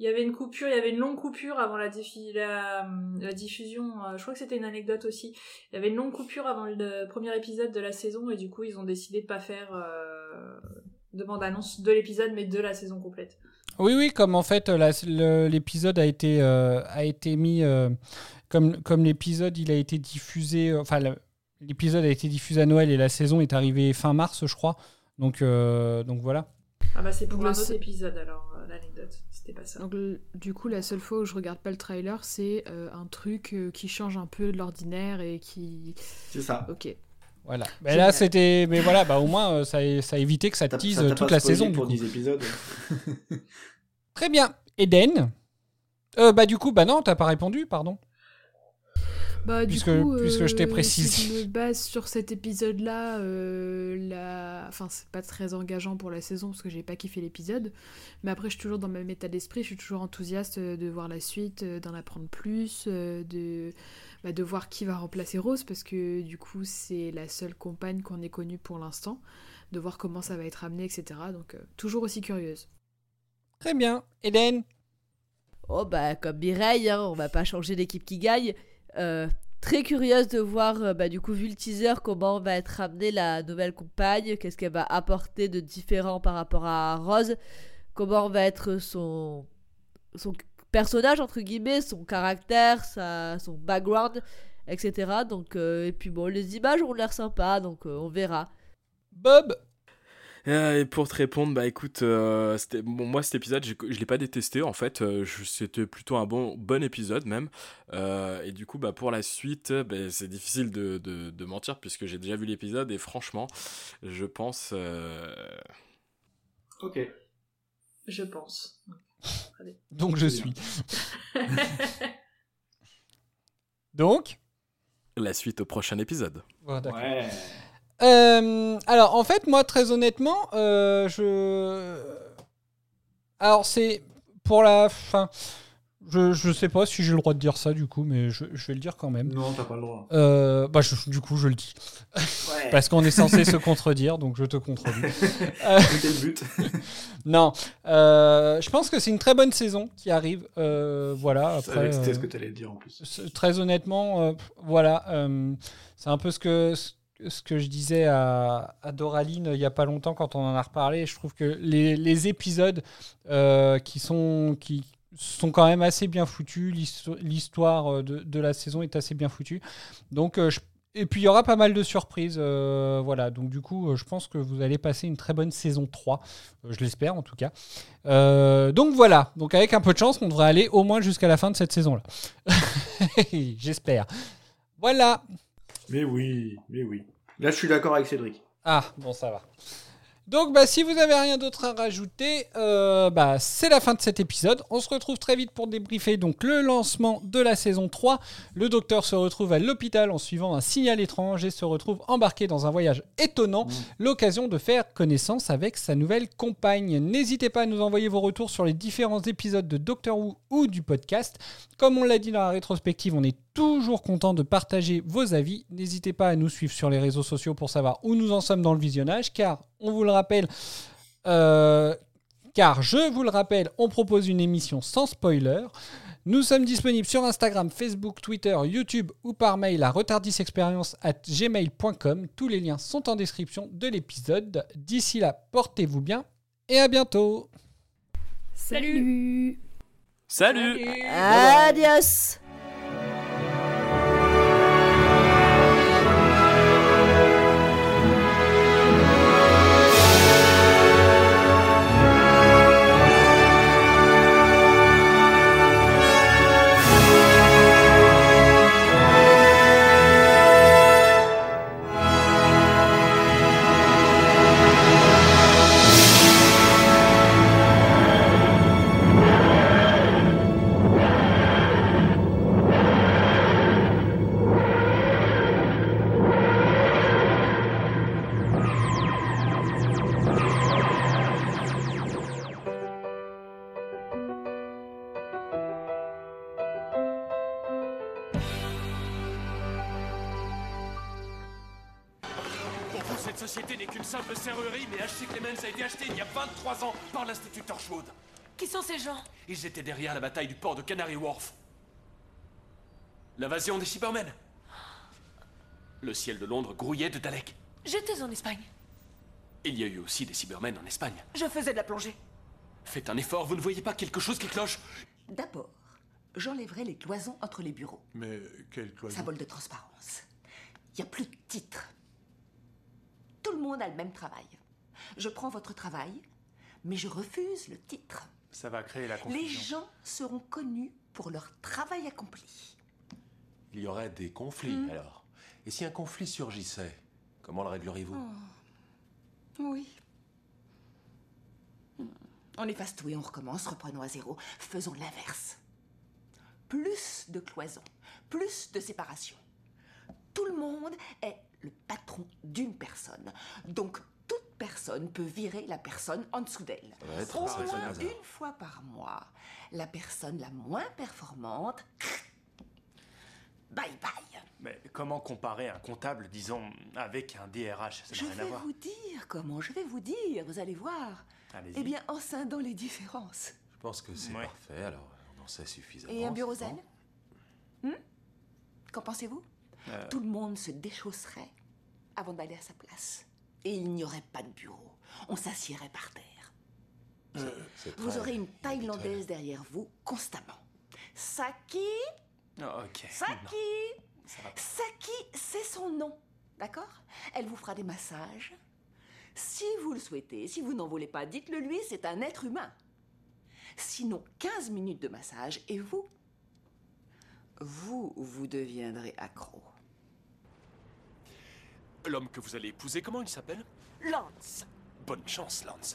Il y avait une coupure, il y avait une longue coupure avant la, diffi- la, la diffusion. euh, je crois que c'était une anecdote aussi. Il y avait une longue coupure avant le premier épisode de la saison et du coup ils ont décidé de pas faire euh, de bande-annonce de l'épisode mais de la saison complète. Oui, oui, comme en fait la- le- l'épisode a été euh, a été mis euh, comme comme l'épisode il a été diffusé, enfin l'épisode a été diffusé à Noël et la saison est arrivée fin mars, je crois. Donc euh, donc voilà. Ah bah c'est pour Donc, un autre épisode alors euh, l'anecdote, c'était pas ça. Donc, le- du coup, la seule fois où je regarde pas le trailer, c'est euh, un truc euh, qui change un peu de l'ordinaire et qui. C'est ça. Ok. Voilà. Mais Génial. là c'était mais voilà, bah au moins euh, ça a, ça a évité que ça tease ça toute la saison. du pour coup. 10 épisodes. Très bien. Eden. Euh, bah du coup bah non, t'as pas répondu, pardon. Bah, du Puisque- coup, puisque je t'ai euh, précisé. Si je me base sur cet épisode-là, euh, la... enfin, c'est pas très engageant pour la saison parce que j'ai pas kiffé l'épisode. Mais après, je suis toujours dans ma méta d'esprit, je suis toujours enthousiaste euh, de voir la suite, d'en apprendre plus, de... Bah, de voir qui va remplacer Rose parce que du coup, c'est la seule compagne qu'on ait connue pour l'instant, de voir comment ça va être amené, etc. Donc, euh, toujours aussi curieuse. Très bien. Eden. Oh bah comme Mireille, hein, on va pas changer l'équipe qui gagne. Euh, très curieuse de voir, euh, bah, du coup vu le teaser, comment va être amenée la nouvelle compagne, qu'est-ce qu'elle va apporter de différent par rapport à Rose, comment va être son, son personnage entre guillemets, son caractère, sa, son background, etc. Donc euh, et puis bon les images ont l'air sympas, donc on verra. Bob. Euh, Et pour te répondre, bah écoute, euh, bon, moi cet épisode, j'ai- je l'ai pas détesté en fait. euh, je- C'était plutôt un bon, bon épisode même. Euh, et du coup, bah pour la suite, bah, c'est difficile de, de- de mentir puisque j'ai déjà vu l'épisode et franchement, je pense. euh, Ok. Je pense. Allez. Donc je suis. Donc? la suite au prochain épisode. D'accord. Ouais. Euh, alors, en fait, moi, très honnêtement, euh, je. Alors, c'est pour la fin. Je, je sais pas si j'ai le droit de dire ça, du coup, mais je, je vais le dire quand même. Non, t'as pas le droit. Euh, bah, je- du coup, je le dis. Ouais. Parce qu'on est censé se contredire, donc je te contredis. Euh, C'était le but. non, euh, je pense que c'est une très bonne saison qui arrive. Euh, voilà, Je après. savais que C'était euh, ce que t'allais dire en plus. c'est- Très honnêtement, euh, pff, voilà, euh, c'est un peu ce que, ce ce que je disais à, à Doraline il y a pas longtemps quand on en a reparlé. Je trouve que les, épisodes euh, qui, sont, qui sont quand même assez bien foutus, l'histo- l'histoire de, de la saison est assez bien foutue. Donc, euh, et puis il y aura pas mal de surprises. euh, voilà, donc du coup, euh, je pense que vous allez passer une très bonne saison 3. euh, je l'espère en tout cas. Euh, donc voilà, donc avec un peu de chance, on devrait aller au moins jusqu'à la fin de cette saison-là. J'espère. Voilà. Mais oui, mais oui. Là, je suis d'accord avec Cédric. Ah, bon, ça va. Donc, bah, si vous avez rien d'autre à rajouter, euh, bah, c'est la fin de cet épisode. On se retrouve très vite pour débriefer donc le lancement de la saison 3. Le docteur se retrouve à l'hôpital en suivant un signal étrange et se retrouve embarqué dans un voyage étonnant, l'occasion de faire connaissance avec sa nouvelle compagne. N'hésitez pas à nous envoyer vos retours sur les différents épisodes de Doctor Who ou du podcast. Comme on l'a dit dans la rétrospective, on est toujours content de partager vos avis. N'hésitez pas à nous suivre sur les réseaux sociaux pour savoir où nous en sommes dans le visionnage, car on vous le rappelle, euh, car je vous le rappelle, on propose une émission sans spoiler. Nous sommes disponibles sur Instagram, Facebook, Twitter, YouTube ou par mail à retardisexperience@gmail.com. Tous les liens sont en description de l'épisode. D'ici là, portez-vous bien et à bientôt. Salut. Salut. Adios Ils étaient derrière la bataille du port de Canary Wharf. L'invasion des Cybermen. Le ciel de Londres grouillait de Daleks. J'étais en Espagne. Il y a eu aussi des Cybermen en Espagne. Je faisais de la plongée. Faites un effort, vous ne voyez pas quelque chose qui cloche? D'abord, j'enlèverai les cloisons entre les bureaux. Mais quelle cloison Symbole de transparence. Il n'y a plus de titre. Tout le monde a le même travail. Je prends votre travail, mais je refuse le titre. Ça va créer la Les confusion. gens seront connus pour leur travail accompli. Il y aurait des conflits Hmm. alors. Et si un conflit surgissait, comment le régleriez-vous Oh. Oui. Hmm. On efface tout et on recommence, reprenons à zéro. Faisons l'inverse. Plus de cloisons, plus de séparation. Tout le monde est le patron d'une personne. Donc, personne peut virer la personne en dessous d'elle. Au moins une fois par mois, la personne la moins performante. Bye bye. Mais comment comparer un comptable, disons, avec un DRH Ça Je à vais voir. vous dire comment, je vais vous dire, vous allez voir. Allez-y. Eh bien, en scindant les différences. Je pense que c'est Ouais. parfait, alors on en sait suffisamment. Et un bureau zen? Hmm? Qu'en pensez-vous? Euh. Tout le monde se déchausserait avant d'aller à sa place. Et il n'y aurait pas de bureau. On s'assierait par terre. C'est Vous très aurez une. Thaïlandaise derrière vous constamment. Saki ok. Saki Ça va pas. Saki, c'est son nom. D'accord? Elle vous fera des massages. Si vous le souhaitez, si vous n'en voulez pas, dites-le lui, c'est un être humain. Sinon, 15 minutes de massage et vous? Vous, vous deviendrez accro. L'homme que vous allez épouser, comment il s'appelle? Lance Bonne chance, Lance.